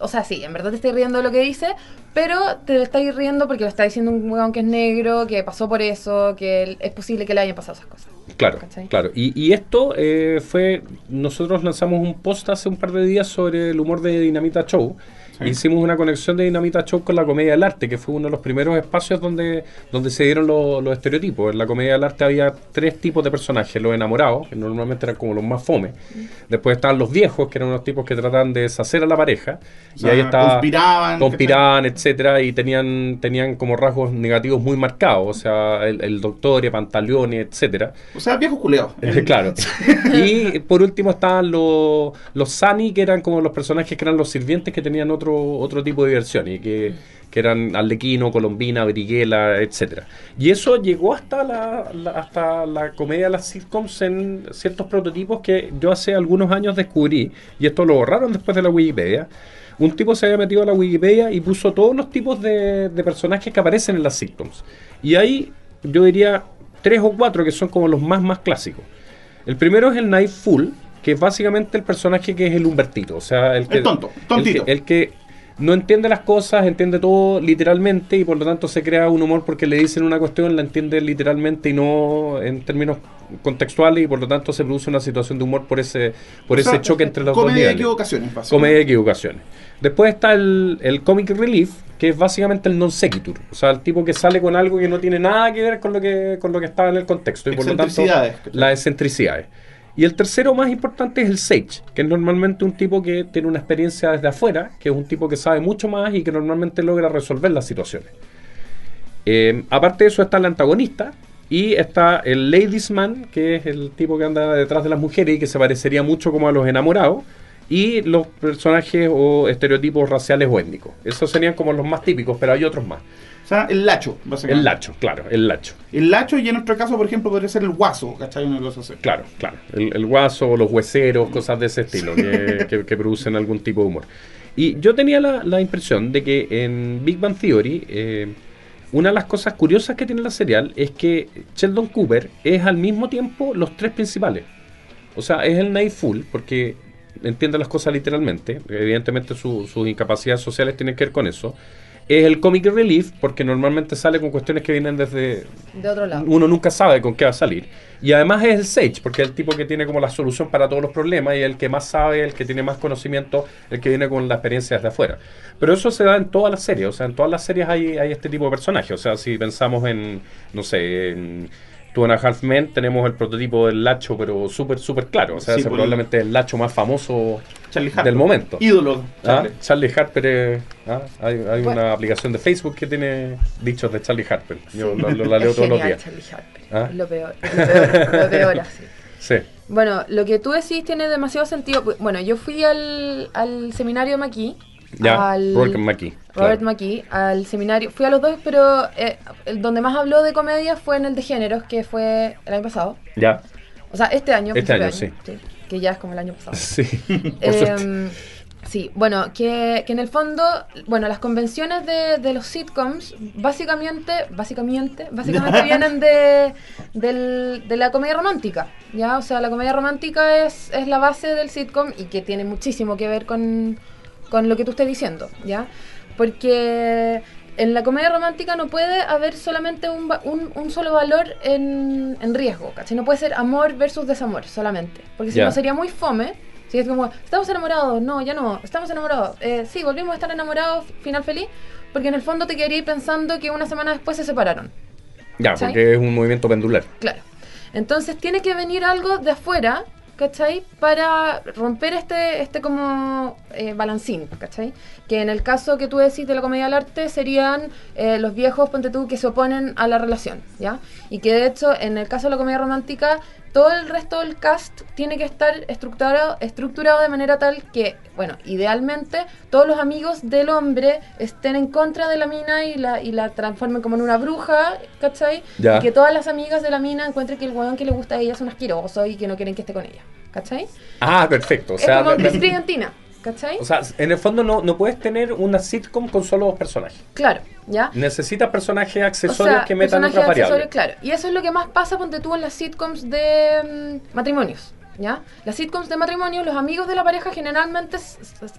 O sea, sí, en verdad te estás riendo de lo que dice, pero te estáis riendo porque lo está diciendo un weón que es negro, que pasó por eso, que es posible que le hayan pasado esas cosas. Claro, ¿Cachai? claro. Y, y esto eh, fue, nosotros lanzamos un post hace un par de días sobre el humor de Dinamita Show. Sí. Hicimos una conexión de Dinamita Show con la comedia del arte, que fue uno de los primeros espacios donde, donde se dieron lo- los estereotipos. En la comedia del arte había tres tipos de personajes. Los enamorados, que normalmente eran como los más fome. Después estaban los viejos, que eran unos tipos que trataban de deshacer a la pareja. O y ahí estaba... conspiraban, Conspiraban, etcétera, y tenían, tenían como rasgos negativos muy marcados. O sea, el, el doctor, y Pantaleone, etcétera. O sea, viejos culeados. claro. Y por último estaban los, los Sani, que eran como los personajes que eran los sirvientes que tenían otro, otro tipo de diversión y que, que eran Arlequino, Colombina, Briguela, etcétera. Y eso llegó hasta la, hasta la comedia de las sitcoms en ciertos prototipos que yo hace algunos años descubrí, y esto lo borraron después de la Wikipedia. un tipo se había metido a la Wikipedia y puso todos los tipos de, de personajes que aparecen en las sitcoms. Y hay, yo diría, tres o cuatro que son como los más, más clásicos. El primero es el Knife Full, que es básicamente el personaje que es el Humbertito. O sea, el que. El tonto, el que- tontito. el que no entiende las cosas, entiende todo literalmente y por lo tanto se crea un humor porque le dicen una cuestión, la entiende literalmente y no en términos contextuales y por lo tanto se produce una situación de humor por ese por O ese sea, choque entre los dos Comedia de niveles. equivocaciones, básicamente. Comedia de equivocaciones. Después está el, el comic relief, que es básicamente el non sequitur. O sea, el tipo que sale con algo que no tiene nada que ver con lo que, con lo que estaba en el contexto. Y por lo tanto, las excentricidades. Y el tercero más importante es el sage, que es normalmente un tipo que tiene una experiencia desde afuera, que es un tipo que sabe mucho más y que normalmente logra resolver las situaciones. Eh, aparte de eso está el antagonista y está el ladies man, que es el tipo que anda detrás de las mujeres y que se parecería mucho como a los enamorados. Y los personajes o estereotipos raciales o étnicos. Esos serían como los más típicos, pero hay otros más. O sea, el lacho, básicamente. El lacho, claro, el lacho. El lacho y en nuestro caso, por ejemplo, podría ser el guaso, ¿cachai? Una cosa así. Claro, claro. El, el guaso, los hueseros, cosas de ese estilo que, que- que producen algún tipo de humor. Y yo tenía la, la impresión de que en Big Bang Theory, eh, una de las cosas curiosas que tiene la serial es que Sheldon Cooper es al mismo tiempo los tres principales. O sea, es el Night Full, porque entiende las cosas literalmente. Evidentemente su- sus incapacidades sociales tienen que ver con eso. Es el Comic Relief, porque normalmente sale con cuestiones que vienen desde, De otro lado. uno nunca sabe con qué va a salir. Y además es el Sage, porque es el tipo que tiene como la solución para todos los problemas y el que más sabe, el que tiene más conocimiento, el que viene con la experiencia desde afuera. Pero eso se da en todas las series, o sea, en todas las series hay, hay este tipo de personajes. O sea, si pensamos en, no sé, en Two and a Half Men, tenemos el prototipo del Lacho, pero súper, súper claro. O sea, Sí, ese probablemente es el Lacho más famoso del momento. Ídolo. Ah, Charlie. Harper es- ah, hay, hay Bueno. una aplicación de Facebook que tiene dichos de Charlie Harper. Yo lo- lo- la leo Es todos los días. Charlie Harper. Ah. Lo peor, lo peor, lo peor así. Sí. Bueno, lo que tú decís tiene demasiado sentido. Bueno, yo fui al, al seminario McKee. Ya, al, Robert McKee. Robert claro. McKee, al seminario. Fui a los dos, pero eh, el donde más habló de comedia fue en el de géneros, que fue el año pasado. Ya, O sea, este año. Este año, año, Que ya es como el año pasado. sí. Em, sí, bueno, que, que en el fondo, bueno, las convenciones de, de los sitcoms básicamente, básicamente, básicamente vienen de, del- de la comedia romántica, ¿ya? O sea, la comedia romántica es, es la base del sitcom y que tiene muchísimo que ver con, con lo que tú estés diciendo, ¿ya? Porque en la comedia romántica no puede haber solamente un, un, un solo valor en, en riesgo, ¿cachai? No puede ser amor versus desamor solamente, porque si no sería muy fome. Si es como, estamos enamorados, no, ya no, estamos enamorados, eh, sí, volvimos a estar enamorados, final feliz, porque en el fondo te quedaría pensando que una semana después se separaron. Ya, porque es un movimiento pendular. Claro. Entonces tiene que venir algo de afuera, ¿cachai? Para romper este, este como eh, balancín, ¿cachai? Que en el caso que tú decís de la comedia del arte serían eh, los viejos, ponte tú, que se oponen a la relación, ¿ya? Y que de hecho en el caso de la comedia romántica todo el resto del cast tiene que estar estructurado, estructurado de manera tal que, bueno, idealmente todos los amigos del hombre estén en contra de la mina y la, y la transformen como en una bruja, ¿cachai? Ya. Y que todas las amigas de la mina encuentren que el weón que le gusta a ella es un asqueroso y que no quieren que esté con ella, ¿cachai? Ah, perfecto. O es sea, como Chris de- Brillantina, ¿cachai? o sea, en el fondo no, no puedes tener una sitcom con solo dos personajes. claro, ¿ya? Necesitas personajes O accesorios sea, que metan otra variable. claro. Y eso es lo que más pasa, ponte tú, en las sitcoms de mm, matrimonios, ¿ya? Las sitcoms de matrimonios, los amigos de la pareja generalmente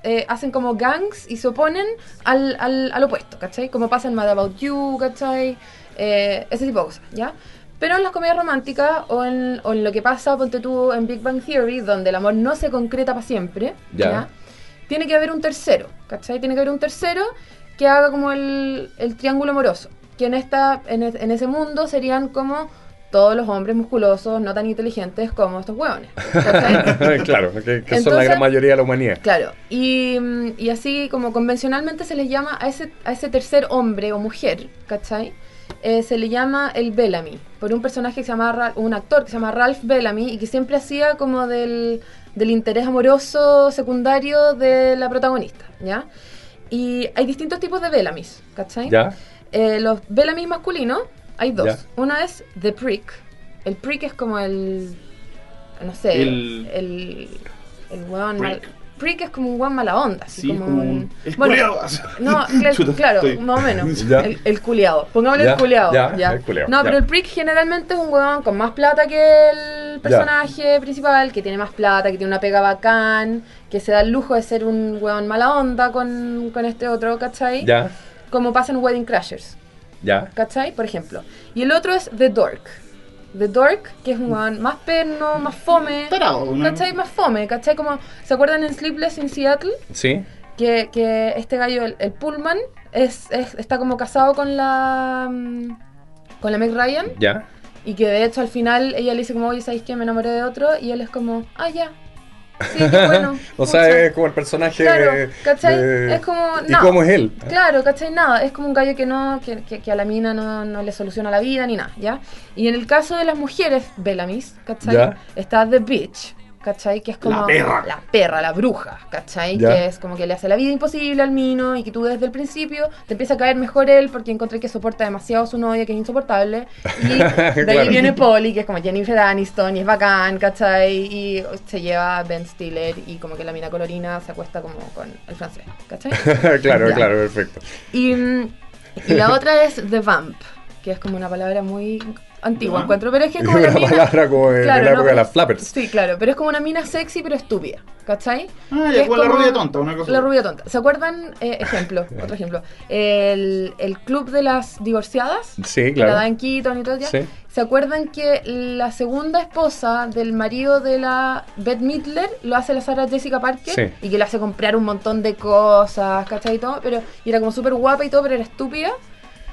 eh, hacen como gangs y se oponen al, al, al opuesto, ¿cachai? Como pasa en Mad About You, ¿cachai? Eh, ese tipo de cosas, ¿ya? Pero en las comedias románticas o en, o en lo que pasa, ponte tú, en Big Bang Theory, donde el amor no se concreta para siempre, Ya. ¿ya? Tiene que haber un tercero, ¿cachai? Tiene que haber un tercero que haga como el, el triángulo amoroso. Que en, esta, en, en ese mundo serían como todos los hombres musculosos, no tan inteligentes como estos hueones. claro, que, que son la gran mayoría de la humanidad. Claro, y, mm, y así como convencionalmente se les llama a ese, a ese tercer hombre o mujer, ¿cachai? Eh, se le llama el Bellamy, por un personaje que se llama, un actor que se llama Ralph Bellamy y que siempre hacía como del, del interés amoroso secundario de la protagonista, ¿ya? Y hay distintos tipos de Bellamys, ¿cachai? ¿Ya? Eh, los Bellamy masculinos, hay dos. Ya. Uno es The Prick. El Prick es como el. No sé. El- El. El weón. Prick. Prick es como un guan mala onda. Así Sí, como, como un- el bueno, culiao. No, Chuta, claro, estoy- más o menos. El, el culiado. Pongámosle Ya, el culiado. ya, el no, pero el prick generalmente es un huevón con más plata que el personaje principal, que tiene más plata, que tiene una pega bacán, que se da el lujo de ser un huevón mala onda con, con este otro, ¿cachai? Ya, Como pasa en Wedding Crashers. ya. ¿Cachai? Por ejemplo. Y el otro es The Dork. The Dork, que es un weón más perno, más fome. Tarado, ¿no? ¿Cachai? Más fome, ¿cachai? Como, ¿se acuerdan en Sleepless in Seattle? Sí. Que, que este gallo, el, el Pullman, es, es- está como casado con la... mm, con la Meg Ryan. Ya. Y que de hecho al final ella le dice como, oye, ¿sabéis qué? Me enamoré de otro. Y él es como, ah, ya. Sí, qué bueno. o sea, pucha". es como el personaje. Claro, ¿cachai? de- Es como, ¿Y no. cómo es él? Claro, ¿cachai? Nada, es como un gallo que no, que, que- que a la mina no, no le soluciona la vida ni nada, ¿ya? Y en el caso de las mujeres, Bellamis, ¿cachai? Ya. Está The Bitch, ¿cachai? Que es como La perra. la perra, la bruja, ¿cachai? Ya. Que es como que le hace la vida imposible al mino y que tú desde el principio te empieza a caer mejor él porque encontré que soporta demasiado a su novia, que es insoportable. Y de ahí viene Polly, que es como Jennifer Aniston y es bacán, ¿cachai? Y se lleva a Ben Stiller y como que la mina colorina se acuesta como con el francés, ¿cachai? claro, Ya. claro, perfecto. Y, y la otra es The Vamp, que es como una palabra muy antigua, The encuentro, pero es que es como una una mina... palabra como de, de la no, época de las flappers. Sí, claro, pero es como una mina sexy pero estúpida, ¿cachai? Ah, ya, es con la como- rubia tonta, una cosa. La rubia tonta. ¿Se acuerdan? Eh, ejemplo, otro ejemplo. El, el club de las divorciadas. Sí, claro. La Dan Keaton y todo ya. Sí. ¿Se acuerdan que la segunda esposa del marido de la Beth Midler lo hace la Sarah Jessica Parker? Sí. Y que le hace comprar un montón de cosas, ¿cachai? Y todo, pero y era como súper guapa y todo, pero era estúpida.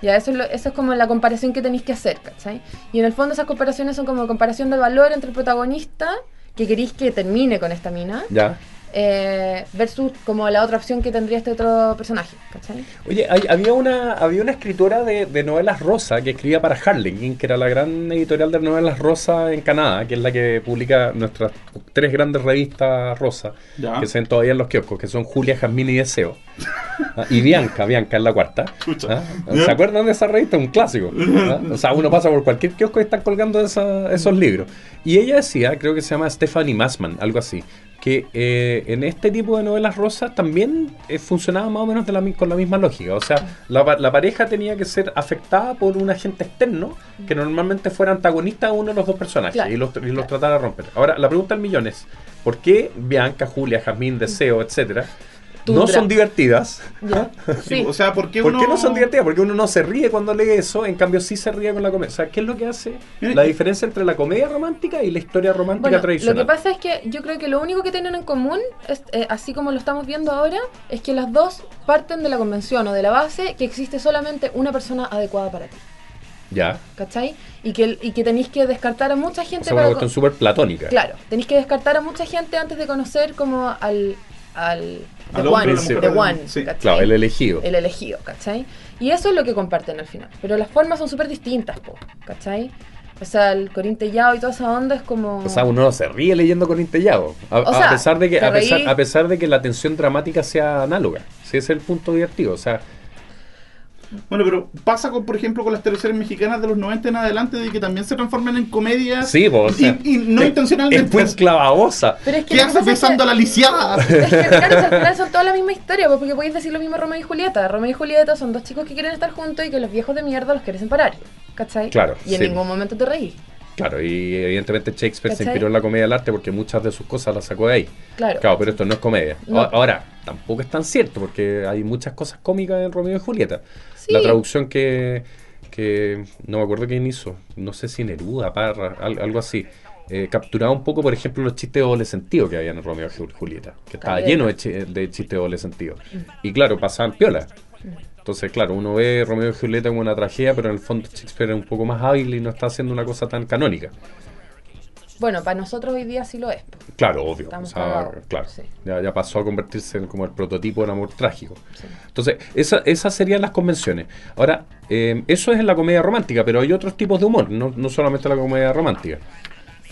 Ya, eso es, eso es como la comparación que tenéis que hacer, ¿cachai? Y en el fondo esas comparaciones son como comparación de valor entre el protagonista, que queréis que termine con esta mina. Eh, versus como la otra opción que tendría este otro personaje, ¿cachai? Oye, hay- había una había una escritora de, de novelas rosa que escribía para Harlequin, que era la gran editorial de novelas rosa en Canadá, que es la que publica nuestras tres grandes revistas rosa, Ya. que se ven todavía en los kioscos, que son Julia, Jazmín y Deseo. Ah, Y Bianca, Bianca es la cuarta. Ah. ¿Se acuerdan de esa revista? Un clásico. Ah, O sea, uno pasa por cualquier kiosco y están colgando esa- esos libros. Y ella decía, creo que se llama Stephanie Massman, algo así, que eh, en este tipo de novelas rosas también eh, funcionaba más o menos de la mi- con la misma lógica. O sea, la, pa- la pareja tenía que ser afectada por un agente externo que normalmente fuera antagonista a uno de los dos personajes Claro. y los, y los tratara de romper. Ahora, la pregunta del millón es, ¿por qué Bianca, Julia, Jazmín, Deseo, etcétera, no son divertidas? Sí. O sea, ¿por qué ¿Por uno... qué no son divertidas? Porque uno no se ríe cuando lee eso, en cambio sí se ríe con la comedia. O sea, ¿qué es lo que hace la diferencia entre la comedia romántica y la historia romántica Bueno, lo tradicional? que pasa es que yo creo que lo único que tienen en común, es, eh, así como lo estamos viendo ahora, es que las dos parten de la convención o de la base que existe solamente una persona adecuada para ti. Ya. ¿Cachai? Y que, y que tenéis que descartar a mucha O gente sea, una para cuestión súper platónica. Claro, tenéis que descartar a mucha gente antes de conocer como al al the Al one, a the one, sí. Claro, el elegido. El elegido, ¿cachai? Y eso es lo que comparten al final. Pero las formas son súper distintas, po, ¿cachai? O sea, el corintellado y toda esa onda es como... O sea, uno no se ríe leyendo con Intellado. A, O a sea, pesar de que, a pesar, a pesar de que la tensión dramática sea análoga. Sí, ese es el punto divertido. O sea, Bueno, pero pasa con, por ejemplo, con las teleseries mexicanas de los 90 en adelante, de que también se transforman en comedias. sí, o sea, y, y no es- intencionalmente. Es muy clavabosa. Pero es que ¿Qué haces pasa es que- besando a la lisiada? Es que, claro, al final son toda la misma historia, pues, porque podéis decir lo mismo Romeo y Julieta. Romeo y Julieta son dos chicos que quieren estar juntos y que los viejos de mierda los quieren separar. ¿Cachai? Claro, Y en sí. ningún momento te reís. Claro, y evidentemente Shakespeare se inspiró en la comedia del arte porque muchas de sus cosas las sacó de ahí. Claro. Claro, pero esto no es comedia. No. Ahora, tampoco es tan cierto porque hay muchas cosas cómicas en Romeo y Julieta. Sí. La traducción que, que no me acuerdo quién hizo, no sé si Neruda, Parra, al- algo así. eh, capturaba un poco, por ejemplo, los chistes de doble sentido que había en Romeo y Ju- Julieta, que estaba lleno de, chi- de chistes de doble sentido. Y claro, pasaban piola. Entonces, claro, uno ve Romeo y Julieta como una tragedia, pero en el fondo Shakespeare es un poco más hábil y no está haciendo una cosa tan canónica. Bueno, para nosotros hoy día sí lo es. Claro, obvio. O sea, claro. sí. Ya, ya pasó a convertirse en como el prototipo del amor trágico. Sí. Entonces, esa- esas serían las convenciones. Ahora, eh, eso es en la comedia romántica, pero hay otros tipos de humor, no, no solamente la comedia romántica.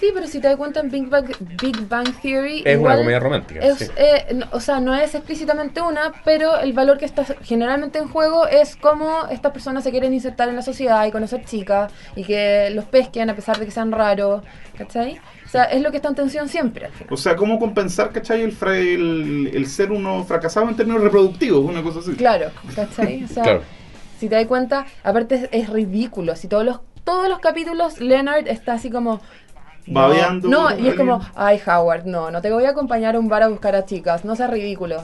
Sí, pero si te das cuenta en Big Bang, Big Bang Theory... Es igual una comedia romántica. es, sí. eh, no- o sea, no es explícitamente una, pero el valor que está generalmente en juego es cómo estas personas se quieren insertar en la sociedad y conocer chicas y que los pesquen a pesar de que sean raros, ¿cachai? O sea, es lo que está en tensión siempre al final. O sea, ¿cómo compensar, cachai, el, fra- el, el ser uno fracasado en términos reproductivos? Una cosa así. Claro, ¿cachai? O sea, Claro. si te das cuenta, aparte es, es ridículo. Si todos los, todos los capítulos Leonard está así como... No, Babeando no, con y es como, ay Howard, no, no te voy a acompañar a un bar a buscar a chicas, no seas ridículo.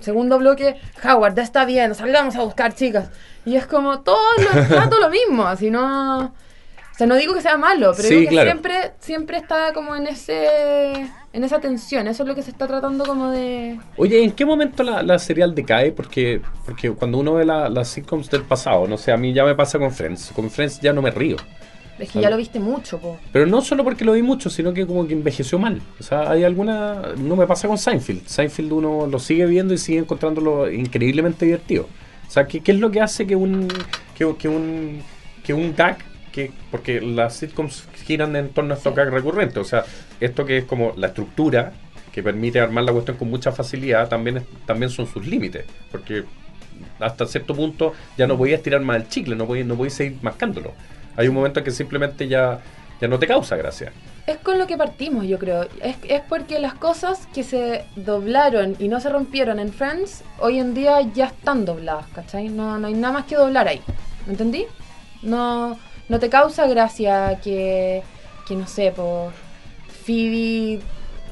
Segundo bloque, Howard, ya está bien, salgamos a buscar chicas. Y es como, todo lo, todo lo mismo, así no... O sea, no digo que sea malo, pero Sí, digo que claro. siempre, siempre está como en ese en esa tensión, eso es lo que se está tratando como de... Oye, ¿en qué momento la, la serial decae? Porque, porque cuando uno ve la- las sitcoms del pasado, no sé, a mí ya me pasa con Friends. Con Friends ya no me río. Es que ya lo viste mucho, po. Pero no solo porque lo vi mucho, sino que como que envejeció mal. O sea, hay alguna... No me pasa con Seinfeld. Seinfeld uno lo sigue viendo y sigue encontrándolo increíblemente divertido. O sea, ¿qué, qué es lo que hace que un... Que, que un que un gag... Que, porque las sitcoms giran en torno a estos gags recurrentes. O sea, esto que es como la estructura que permite armar la cuestión con mucha facilidad, también, es- también son sus límites. Porque hasta cierto punto ya no podías tirar más el chicle, no podías, no podías seguir mascándolo. Hay un momento en que simplemente ya, ya no te causa gracia. Es con lo que partimos, yo creo. Es, es porque las cosas que se doblaron y no se rompieron en Friends, hoy en día ya están dobladas, ¿cachai? No, no hay nada más que doblar ahí. ¿Me entendí? No, no te causa gracia que, que no sé, por Phoebe...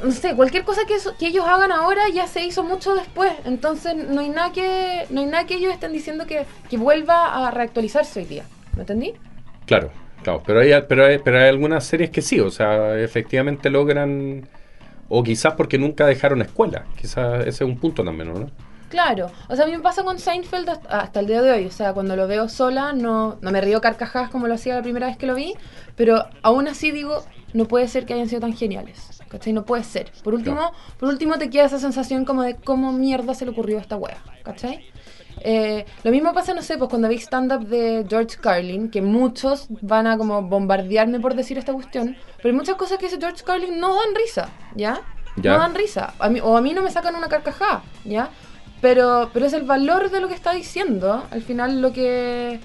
No sé, cualquier cosa que, que ellos hagan ahora ya se hizo mucho después. Entonces no hay nada que, no hay nada que ellos estén diciendo que, que vuelva a reactualizarse hoy día. ¿Me entendí? Claro, claro. Pero hay, pero hay, pero hay algunas series que sí, o sea, efectivamente logran... O quizás porque nunca dejaron escuela. Quizás ese es un punto también, ¿no? Claro, o sea, a mí me pasa con Seinfeld hasta, el día de hoy. O sea, cuando lo veo sola, no, no me río carcajadas como lo hacía la primera vez que lo vi, pero aún así digo, no puede ser que hayan sido tan geniales. ¿Cachai? No puede ser. Por último, por último te queda esa sensación como de cómo mierda se le ocurrió a esta wea. ¿Cachai? Eh, lo mismo pasa, no sé, pues cuando vi stand-up de George Carlin, que muchos van a como bombardearme por decir esta cuestión, pero hay muchas cosas que dice George Carlin no dan risa, ¿ya? Ya. No dan risa. A mí, o a mí no me sacan una carcajada, ¿ya? Pero, pero es el valor de lo que está diciendo, al final lo que...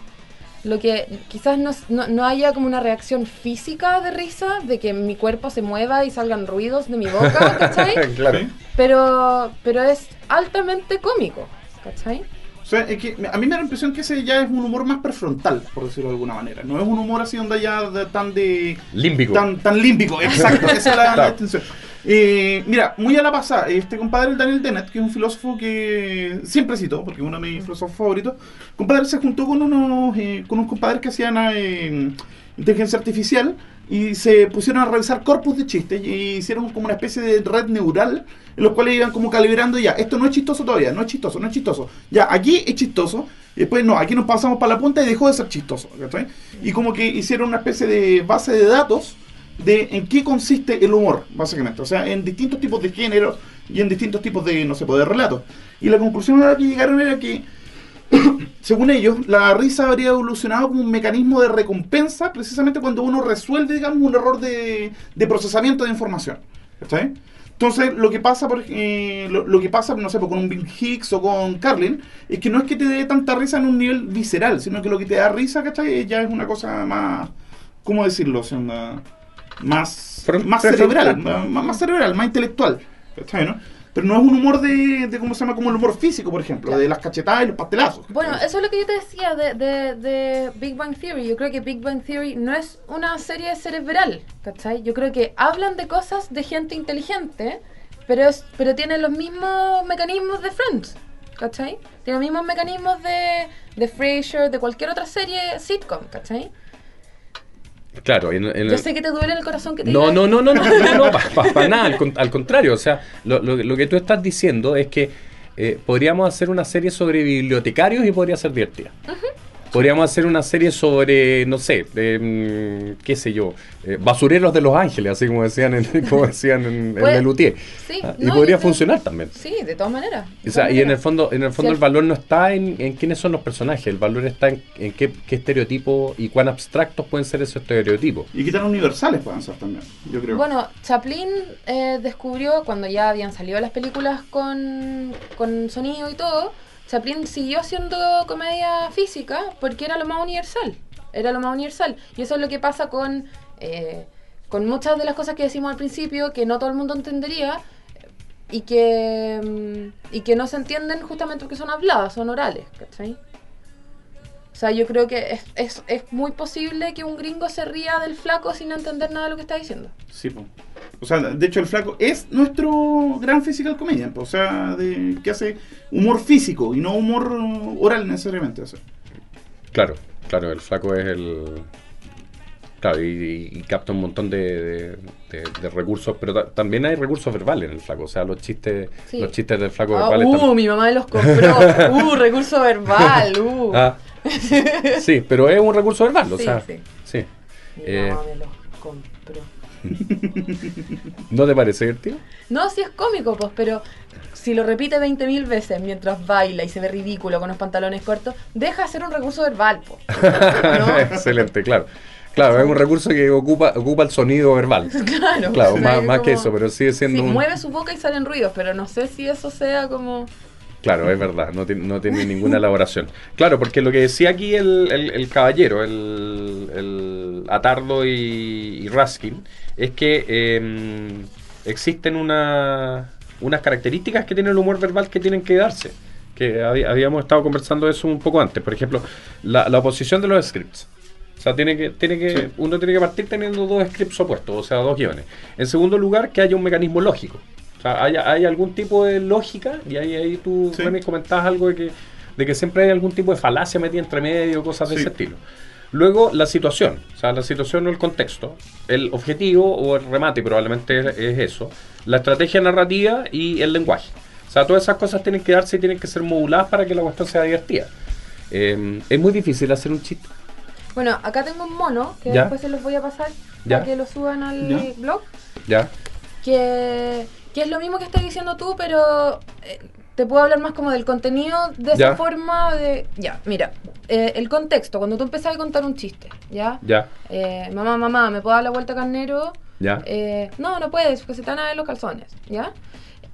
Lo que quizás no, no, no haya como una reacción física de risa, de que mi cuerpo se mueva y salgan ruidos de mi boca, ¿cachai? claro. Pero, pero es altamente cómico, ¿cachai? O sea, es que a mí me da la impresión que ese ya es un humor más prefrontal, por decirlo de alguna manera. No es un humor así donde ya de- tan de... Límbico. Tan, tan límbico, exacto, esa es la, la distinción. Eh, mira, muy a la pasada, este compadre el Daniel Dennett, que es un filósofo que siempre cito, porque es uno de mis filósofos favoritos, compadre se juntó con unos, eh, con unos compadres que hacían eh, inteligencia artificial y se pusieron a revisar corpus de chistes y hicieron como una especie de red neural en los cuales iban como calibrando ya, esto no es chistoso todavía, no es chistoso, no es chistoso, ya, aquí es chistoso, y después no, aquí nos pasamos para la punta y dejó de ser chistoso. Y como que hicieron una especie de base de datos de en qué consiste el humor, básicamente. O sea, en distintos tipos de género y en distintos tipos de, no sé, pues, de relatos. Y la conclusión a la que llegaron era que, según ellos, la risa habría evolucionado como un mecanismo de recompensa precisamente cuando uno resuelve, digamos, un error de, de procesamiento de información. ¿Cachai? Entonces, lo que pasa, por, eh, lo, lo que pasa, no sé, pues, con un Bill Hicks o con Carlin, es que no es que te dé tanta risa en un nivel visceral, sino que lo que te da risa, ¿cachai? Ya es una cosa más, ¿cómo decirlo? O sea, una- más, más cerebral, más, más cerebral, más intelectual. ¿cachai, no? Pero no es un humor de, de, ¿cómo se llama? Como el humor físico, por ejemplo, de las cachetadas y los pastelazos. Bueno, eso es lo que yo te decía de, de, de Big Bang Theory. Yo creo que Big Bang Theory no es una serie cerebral, ¿cachai? Yo creo que hablan de cosas de gente inteligente, pero, es, pero tienen los mismos mecanismos de Friends, ¿cachai? Tienen los mismos mecanismos de, de Frasier, de cualquier otra serie sitcom, ¿cachai? Claro. en- en- Yo sé que te duele el corazón que te No, no, esto. no, no, no, no, para nada, al, al contrario, o sea, lo, lo- lo que tú estás diciendo es que eh, podríamos hacer una serie sobre bibliotecarios y podría ser divertida. Podríamos hacer una serie sobre, no sé, de, mm, qué sé yo, eh, basureros de Los Ángeles, así como decían en, como decían en, en Puede- Lelutier. Sí, Ah, y podría creo- funcionar también. Sí, de todas maneras. de O sea, todas y en el fondo, en el fondo Sí, el valor no está en, en quiénes son los personajes, el valor está en, en qué, qué estereotipos y cuán abstractos pueden ser esos estereotipos. Y que tan universales puedan ser también, yo creo. Bueno, Chaplin eh, descubrió cuando ya habían salido las películas con, con sonido y todo, Chaplin siguió haciendo comedia física porque era lo más universal. Era lo más universal. Y eso es lo que pasa con, eh, con muchas de las cosas que decimos al principio, que no todo el mundo entendería y que, mm, y que no se entienden justamente porque son habladas, son orales. ¿cachai? O sea, yo creo que es, es, es muy posible que un gringo se ría del flaco sin entender nada de lo que está diciendo. Sí, po. O sea, de hecho el flaco es nuestro gran physical comedian, o sea, de, que hace humor físico y no humor uh, oral necesariamente. o sea. Claro, claro, el flaco es el... Claro, y, y capta un montón de, de- de- de recursos, pero ta- también hay recursos verbales en el flaco, o sea, los chistes, Sí. los chistes del flaco Ah, verbales uh, mi mamá me los compró. Uh, recurso verbal. Uh. Ah, sí, pero es un recurso verbal, o Sí, sea, sí. sí. Mi Eh, mamá me los compró. ¿No te parece divertido? No, sí es cómico, pues, pero si lo repite 20.000 veces mientras baila y se ve ridículo con los pantalones cortos, deja de ser un recurso verbal, pues. ¿No? Excelente, claro. Claro, es un recurso que ocupa, ocupa el sonido verbal. Claro. Claro, o sea, más, es más que eso, pero sigue siendo Sí, un... mueve su boca y salen ruidos, pero no sé si eso sea como... Claro, es verdad, no tiene, no tiene ninguna elaboración. Claro, porque lo que decía aquí el, el- el caballero, el, el Atardo y, y Raskin, es que eh, existen una- unas características que tiene el humor verbal que tienen que darse. Que habíamos estado conversando de eso un poco antes. Por ejemplo, la, la oposición de los scripts. O sea, tiene que, tiene que, Sí. uno tiene que partir teniendo dos scripts opuestos, o sea, dos guiones. En segundo lugar, que haya un mecanismo lógico. O sea, hay, hay algún tipo de lógica, y ahí, ahí tú, Sí. Remy, comentabas algo de que, de que siempre hay algún tipo de falacia metida entre medio, cosas de Sí. ese estilo. Luego, la situación, o sea, la situación o el contexto, el objetivo o el remate probablemente es, es eso, la estrategia narrativa y el lenguaje. O sea, todas esas cosas tienen que darse y tienen que ser moduladas para que la cuestión sea divertida. Eh, es muy difícil hacer un chiste. Bueno, acá tengo un mono que Ya. después se los voy a pasar Ya. para que lo suban al Ya. blog. ¿Ya? Que, que es lo mismo que estás diciendo tú, pero eh, te puedo hablar más como del contenido de Ya. esa forma de... Ya, mira, eh, el contexto, cuando tú empezás a contar un chiste, ¿ya? ¿Ya? Eh, mamá, mamá, ¿me puedo dar la vuelta carnero? ¿Ya? Eh, no, no puedes, porque se te van a ver los calzones, ¿ya?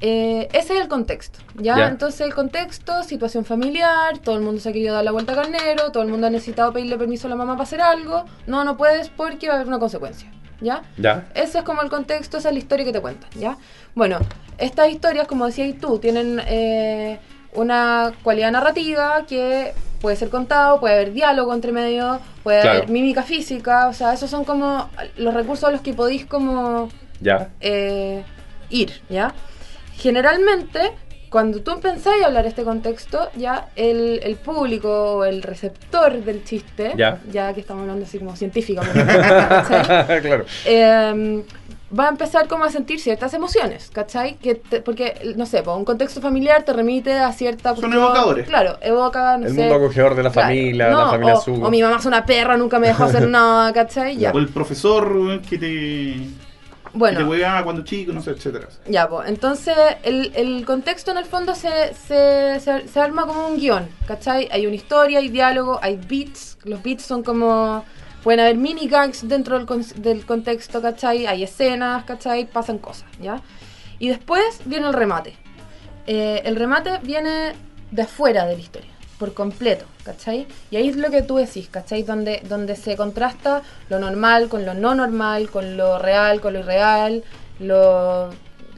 Eh, ese es el contexto, ¿ya? Ya. Entonces el contexto, situación familiar, todo el mundo se ha querido dar la vuelta al carnero, todo el mundo ha necesitado pedirle permiso a la mamá para hacer algo, no, no puedes porque va a haber una consecuencia, ¿ya? ¿Ya? Ese es como el contexto, esa es la historia que te cuentan, ¿ya? Bueno, estas historias, como decías tú, tienen eh, una cualidad narrativa que puede ser contado, puede haber diálogo entre medio, puede Claro. haber mímica física, o sea, esos son como los recursos a los que podéis como ¿Ya? eh, ir, ¿ya? Generalmente, cuando tú empezáis a hablar este contexto, ya el, el público o el receptor del chiste, Ya. que estamos hablando así como claro. Eh, va a empezar como a sentir ciertas emociones, ¿cachai? Que te- porque, no sé, pues, un contexto familiar te remite a cierta... Son evocadores. Claro, evoca, no El sé... mundo acogedor de la claro, familia, no, la familia o, su. o mi mamá es una perra, nunca me dejó hacer nada, ¿cachai? Ya. O el profesor que te, que Bueno, te cuando chico, no sé, etcétera. Ya, pues, entonces el, el contexto en el fondo se, se, se, se arma como un guion, ¿cachai? Hay una historia, hay diálogo, hay beats, los beats son como... Pueden haber mini gags dentro del, con- del contexto, ¿cachai? Hay escenas, ¿cachai? Pasan cosas, ¿ya? Y después viene el remate. Eh, el remate viene de afuera de la historia, por completo, ¿cachai? Y ahí es lo que tú decís, ¿cachai? Donde, donde se contrasta lo normal con lo no normal, con lo real, con lo irreal, lo,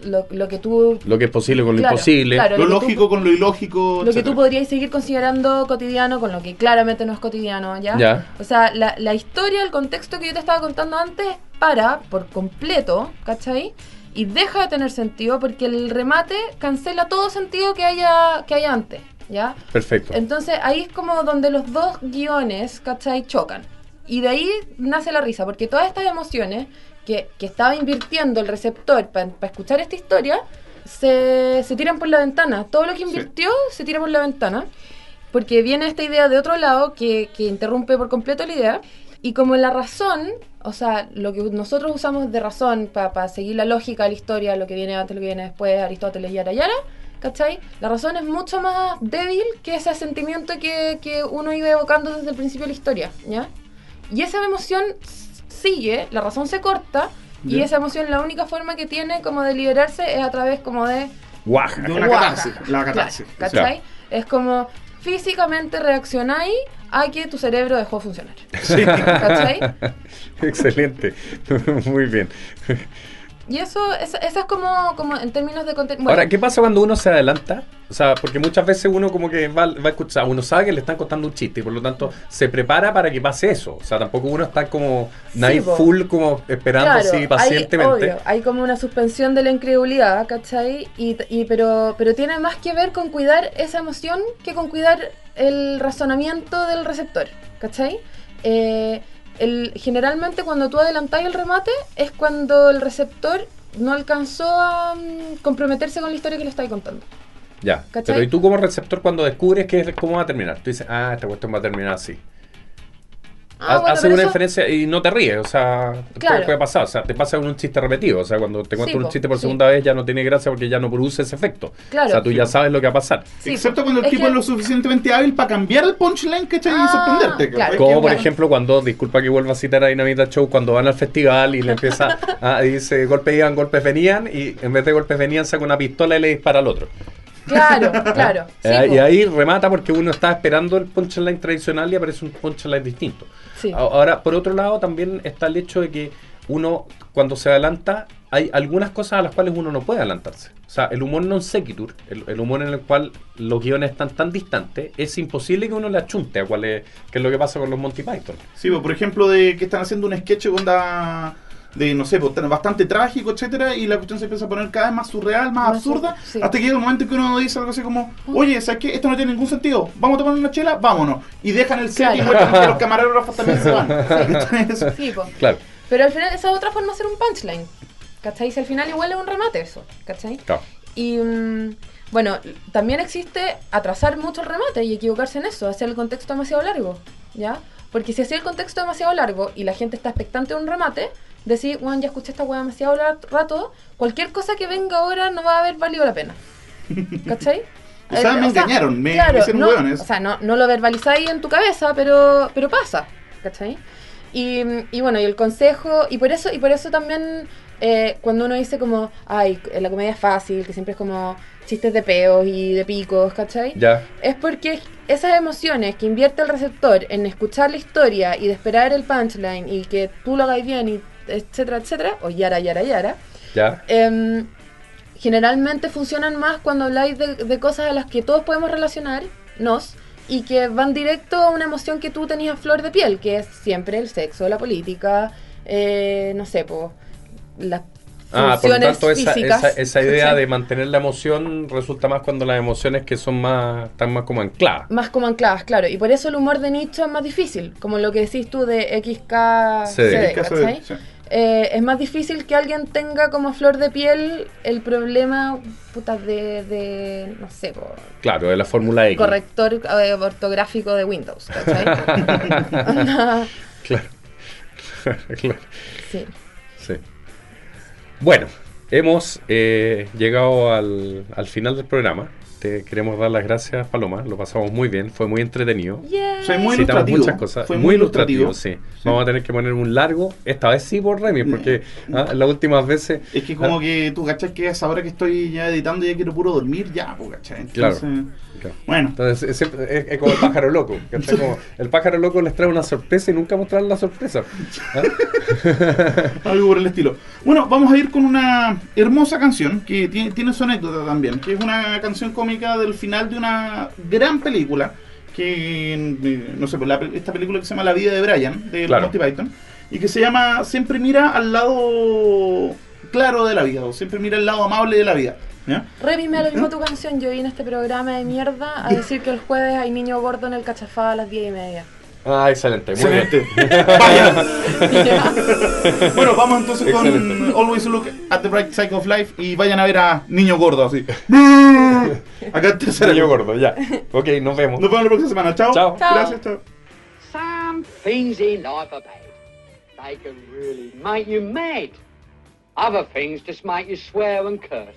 lo, lo que tú... Lo que es posible con lo imposible. claro. Lo lo que tú- lógico con lo ilógico. Lo que tú podrías seguir considerando cotidiano con lo que claramente no es cotidiano, ¿ya? Ya. O sea, la, la historia, el contexto que yo te estaba contando antes, para por completo, ¿cachai? Y deja de tener sentido porque el remate cancela todo sentido que haya, que haya antes, ¿ya? Perfecto. Entonces ahí es como donde los dos guiones, ¿cachai? Chocan. Y de ahí nace la risa, porque todas estas emociones que, que estaba invirtiendo el receptor para escuchar esta historia, se, se tiran por la ventana. Todo lo que invirtió se tira por la ventana. porque viene esta idea de otro lado que, que interrumpe por completo la idea. Y como la razón, o sea, lo que nosotros usamos de razón para seguir la lógica de la historia, lo que viene antes, lo que viene después, Aristóteles, yara, yara, ¿cachai? La razón es mucho más débil que ese sentimiento que, que uno iba evocando desde el principio de la historia, ¿ya? Y esa emoción sigue, la razón se corta, y esa emoción la única forma que tiene como de liberarse es a través como de Guaja. De una guaja. catarsis. La catarsis. Claro, ¿cachai? Es como físicamente reaccionáis a que tu cerebro dejó de funcionar. Sí. ¿Cachai? Excelente. Muy bien. Y eso, esa, esa es como, como en términos de contenido. Ahora, ¿qué pasa cuando uno se adelanta? O sea, porque muchas veces uno como que va, va a escuchar, uno sabe que le están contando un chiste y por lo tanto se prepara para que pase eso. O sea, tampoco uno está como naive po. full, como esperando así hay, pacientemente. obvio, hay como una suspensión de la incredulidad, ¿cachai? Y, y- pero, pero tiene más que ver con cuidar esa emoción que con cuidar el razonamiento del receptor, ¿cachai? Eh, el, generalmente cuando tú adelantáis el remate es cuando el receptor no alcanzó a mm, comprometerse con la historia que le estáis contando. Ya. ¿Cachai? Pero ¿y tú como receptor cuando descubres que es- cómo va a terminar? Tú dices, ah, esta cuestión va a terminar así. Ah, bueno, hace una eso- diferencia y no te ríes, o sea, puede- Claro. puede, pasar, o sea, te pasa con un chiste repetido, o sea, cuando te cuento Sí, un chiste por sí. segunda vez ya no tiene gracia porque ya no produce ese efecto. Claro. O sea, tú ya sabes lo que va a pasar. Sí, Excepto cuando el tipo que- es lo suficientemente hábil para cambiar el punchline, ¿cachai? Ah, y sorprenderte. claro. Como por ejemplo cuando, disculpa que vuelva a citar a Dinamita Show, cuando van al festival y le empieza a dice golpes iban, golpes venían y en vez de golpes venían saca una pistola y le dispara al otro. Claro, claro. sí, Eh, y ahí remata porque uno está esperando el punchline tradicional y aparece un punchline distinto. Sí. Ahora, por otro lado, también está el hecho de que uno, cuando se adelanta, hay algunas cosas a las cuales uno no puede adelantarse. O sea, el humor non sequitur, el, el humor en el cual los guiones están tan distantes, es imposible que uno le achunte a cuál es, que es lo que pasa con los Monty Python. Sí, pues, por ejemplo, de que están haciendo un sketch onda de, no sé, pues, bastante trágico, etcétera, y la cuestión se empieza a poner cada vez más surreal, más, Más absurda, sur- sí. hasta que llega un momento en que uno dice algo así como, oye, ¿sabes qué? Esto no tiene ningún sentido, vamos a tomar una chela, vámonos. Y dejan el set y Claro. muestran que los camarógrafos también se van. Entonces, Sí. Claro, Pero al final esa es otra forma de hacer un punchline. ¿Cachai? Si al final igual es un remate eso. ¿Cachai? claro. Y mm, bueno, también existe atrasar mucho el remate y equivocarse en eso, hacer el contexto demasiado largo. ¿Ya? Porque si hacía el contexto demasiado largo y la gente está expectante de un remate, decir, bueno, ya escuché esta weá demasiado rato, cualquier cosa que venga ahora no va a haber valido la pena. ¿Cachai? O sea, me engañaron, me- me hicieron no, hueones. O sea, no, no lo verbalizáis en tu cabeza, pero, pero pasa, ¿cachai? Y, y bueno, y el consejo, y por eso, y por eso también eh, cuando uno dice como, ay, la comedia es fácil, que siempre es como chistes de peos y de picos, ¿cachai? Ya, Es porque esas emociones que invierte el receptor en escuchar la historia y de esperar el punchline y que tú lo hagas bien, y etcétera, etcétera, o yara, yara, yara, ya. Em, generalmente funcionan más cuando habláis de, de cosas a las que todos podemos relacionarnos y que van directo a una emoción que tú tenías flor de piel, que es siempre el sexo, la política, eh, no sé, pues las Ah, por lo tanto, esa, físicas. esa, esa idea de mantener la emoción resulta más cuando las emociones que son más, están más como ancladas. Más como ancladas, claro. Y por eso el humor de nicho es más difícil, como lo que decís tú de sí. Eh, es más difícil que alguien tenga como a flor de piel el problema puta, de, de, no sé, po, Claro, de la Fórmula X. corrector eh, ortográfico de Windows, ¿cachai? Claro. claro. sí. Sí. Bueno, hemos eh, llegado al, al final del programa. Te queremos dar las gracias, Paloma. Lo pasamos muy bien, fue muy entretenido. Yay. Soy muy Citamos ilustrativo. muchas cosas. Fue muy ilustrativo, sí. Vamos a tener que poner un largo, esta vez sí por Remy, porque ah, las últimas veces. Es que como ah, que tú, ¿cachai? Que a esa hora que estoy ya editando ya quiero puro dormir, ya, pues, ¿cachai? Claro. Entonces, claro. Bueno, Entonces es, es- es como el pájaro loco. ¿cachai? Como el pájaro loco les trae una sorpresa y nunca mostrar la sorpresa. ¿Ah? algo por el estilo. Bueno, vamos a ir con una hermosa canción que tiene, tiene su anécdota también, que es una canción cómica del final de una gran película, que, eh, no sé, pues, la esta película que se llama La vida de Brian, de Claro. Monty Python, y que se llama Siempre mira al lado claro de la vida, o siempre mira al lado amable de la vida. ¿ya? Remy, me lo mismo tu canción. Yo vine a este programa de mierda a decir que el jueves hay niño gordo en el cachafá a las diez y media. Ah, excelente, muy Excelente. bien. Vaya. bueno, vamos entonces Excelente. con Always Look at the Bright Side of Life y vayan a ver a Niño Gordo así. Acá en tercera. Niño gordo, ya. Ok, nos vemos. Nos vemos la próxima semana. Chao. Chao. Chao. Gracias, chao. Some things in life are bad. They can really make you mad. Other things just make you swear and curse.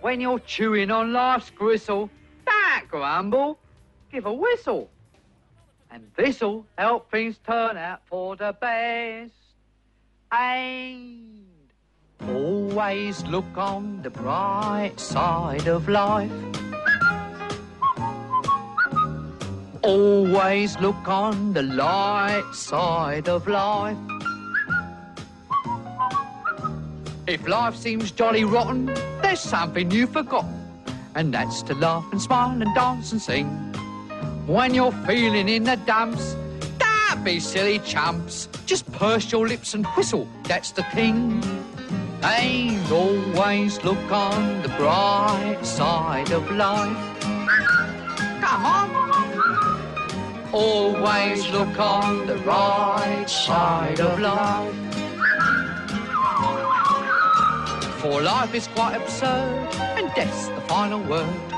When you're chewing on life's gristle, don't grumble, give a whistle. And this'll help things turn out for the best. And always look on the bright side of life. Always look on the light side of life. If life seems jolly rotten, there's something you've forgotten, and that's to laugh and smile and dance and sing. When you're feeling in the dumps, don't be silly chumps. Just purse your lips and whistle, that's the thing. And always look on the bright side of life. Come on. Always look on the right side of life. For life is quite absurd, and death's the final word.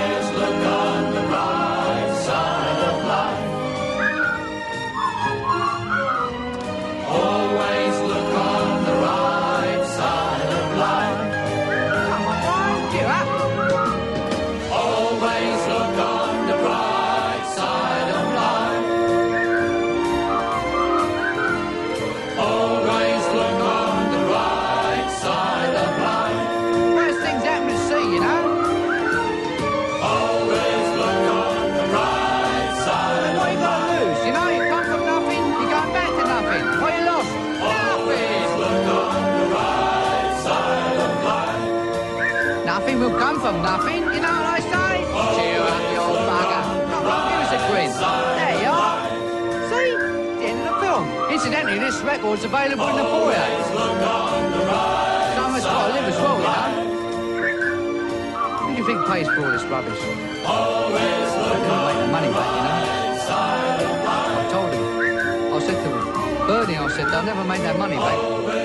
from nothing, you know what I say? Cheer up, you old bugger. On, give us a grin. There you are. See? The end of the film. Incidentally, this record's available in the foyer. Someone's got to live as well, you know. Who do you think pays for all this rubbish? Always look make the money back, you know. I told him. I said to him, Bernie, I said, they'll never make that money back.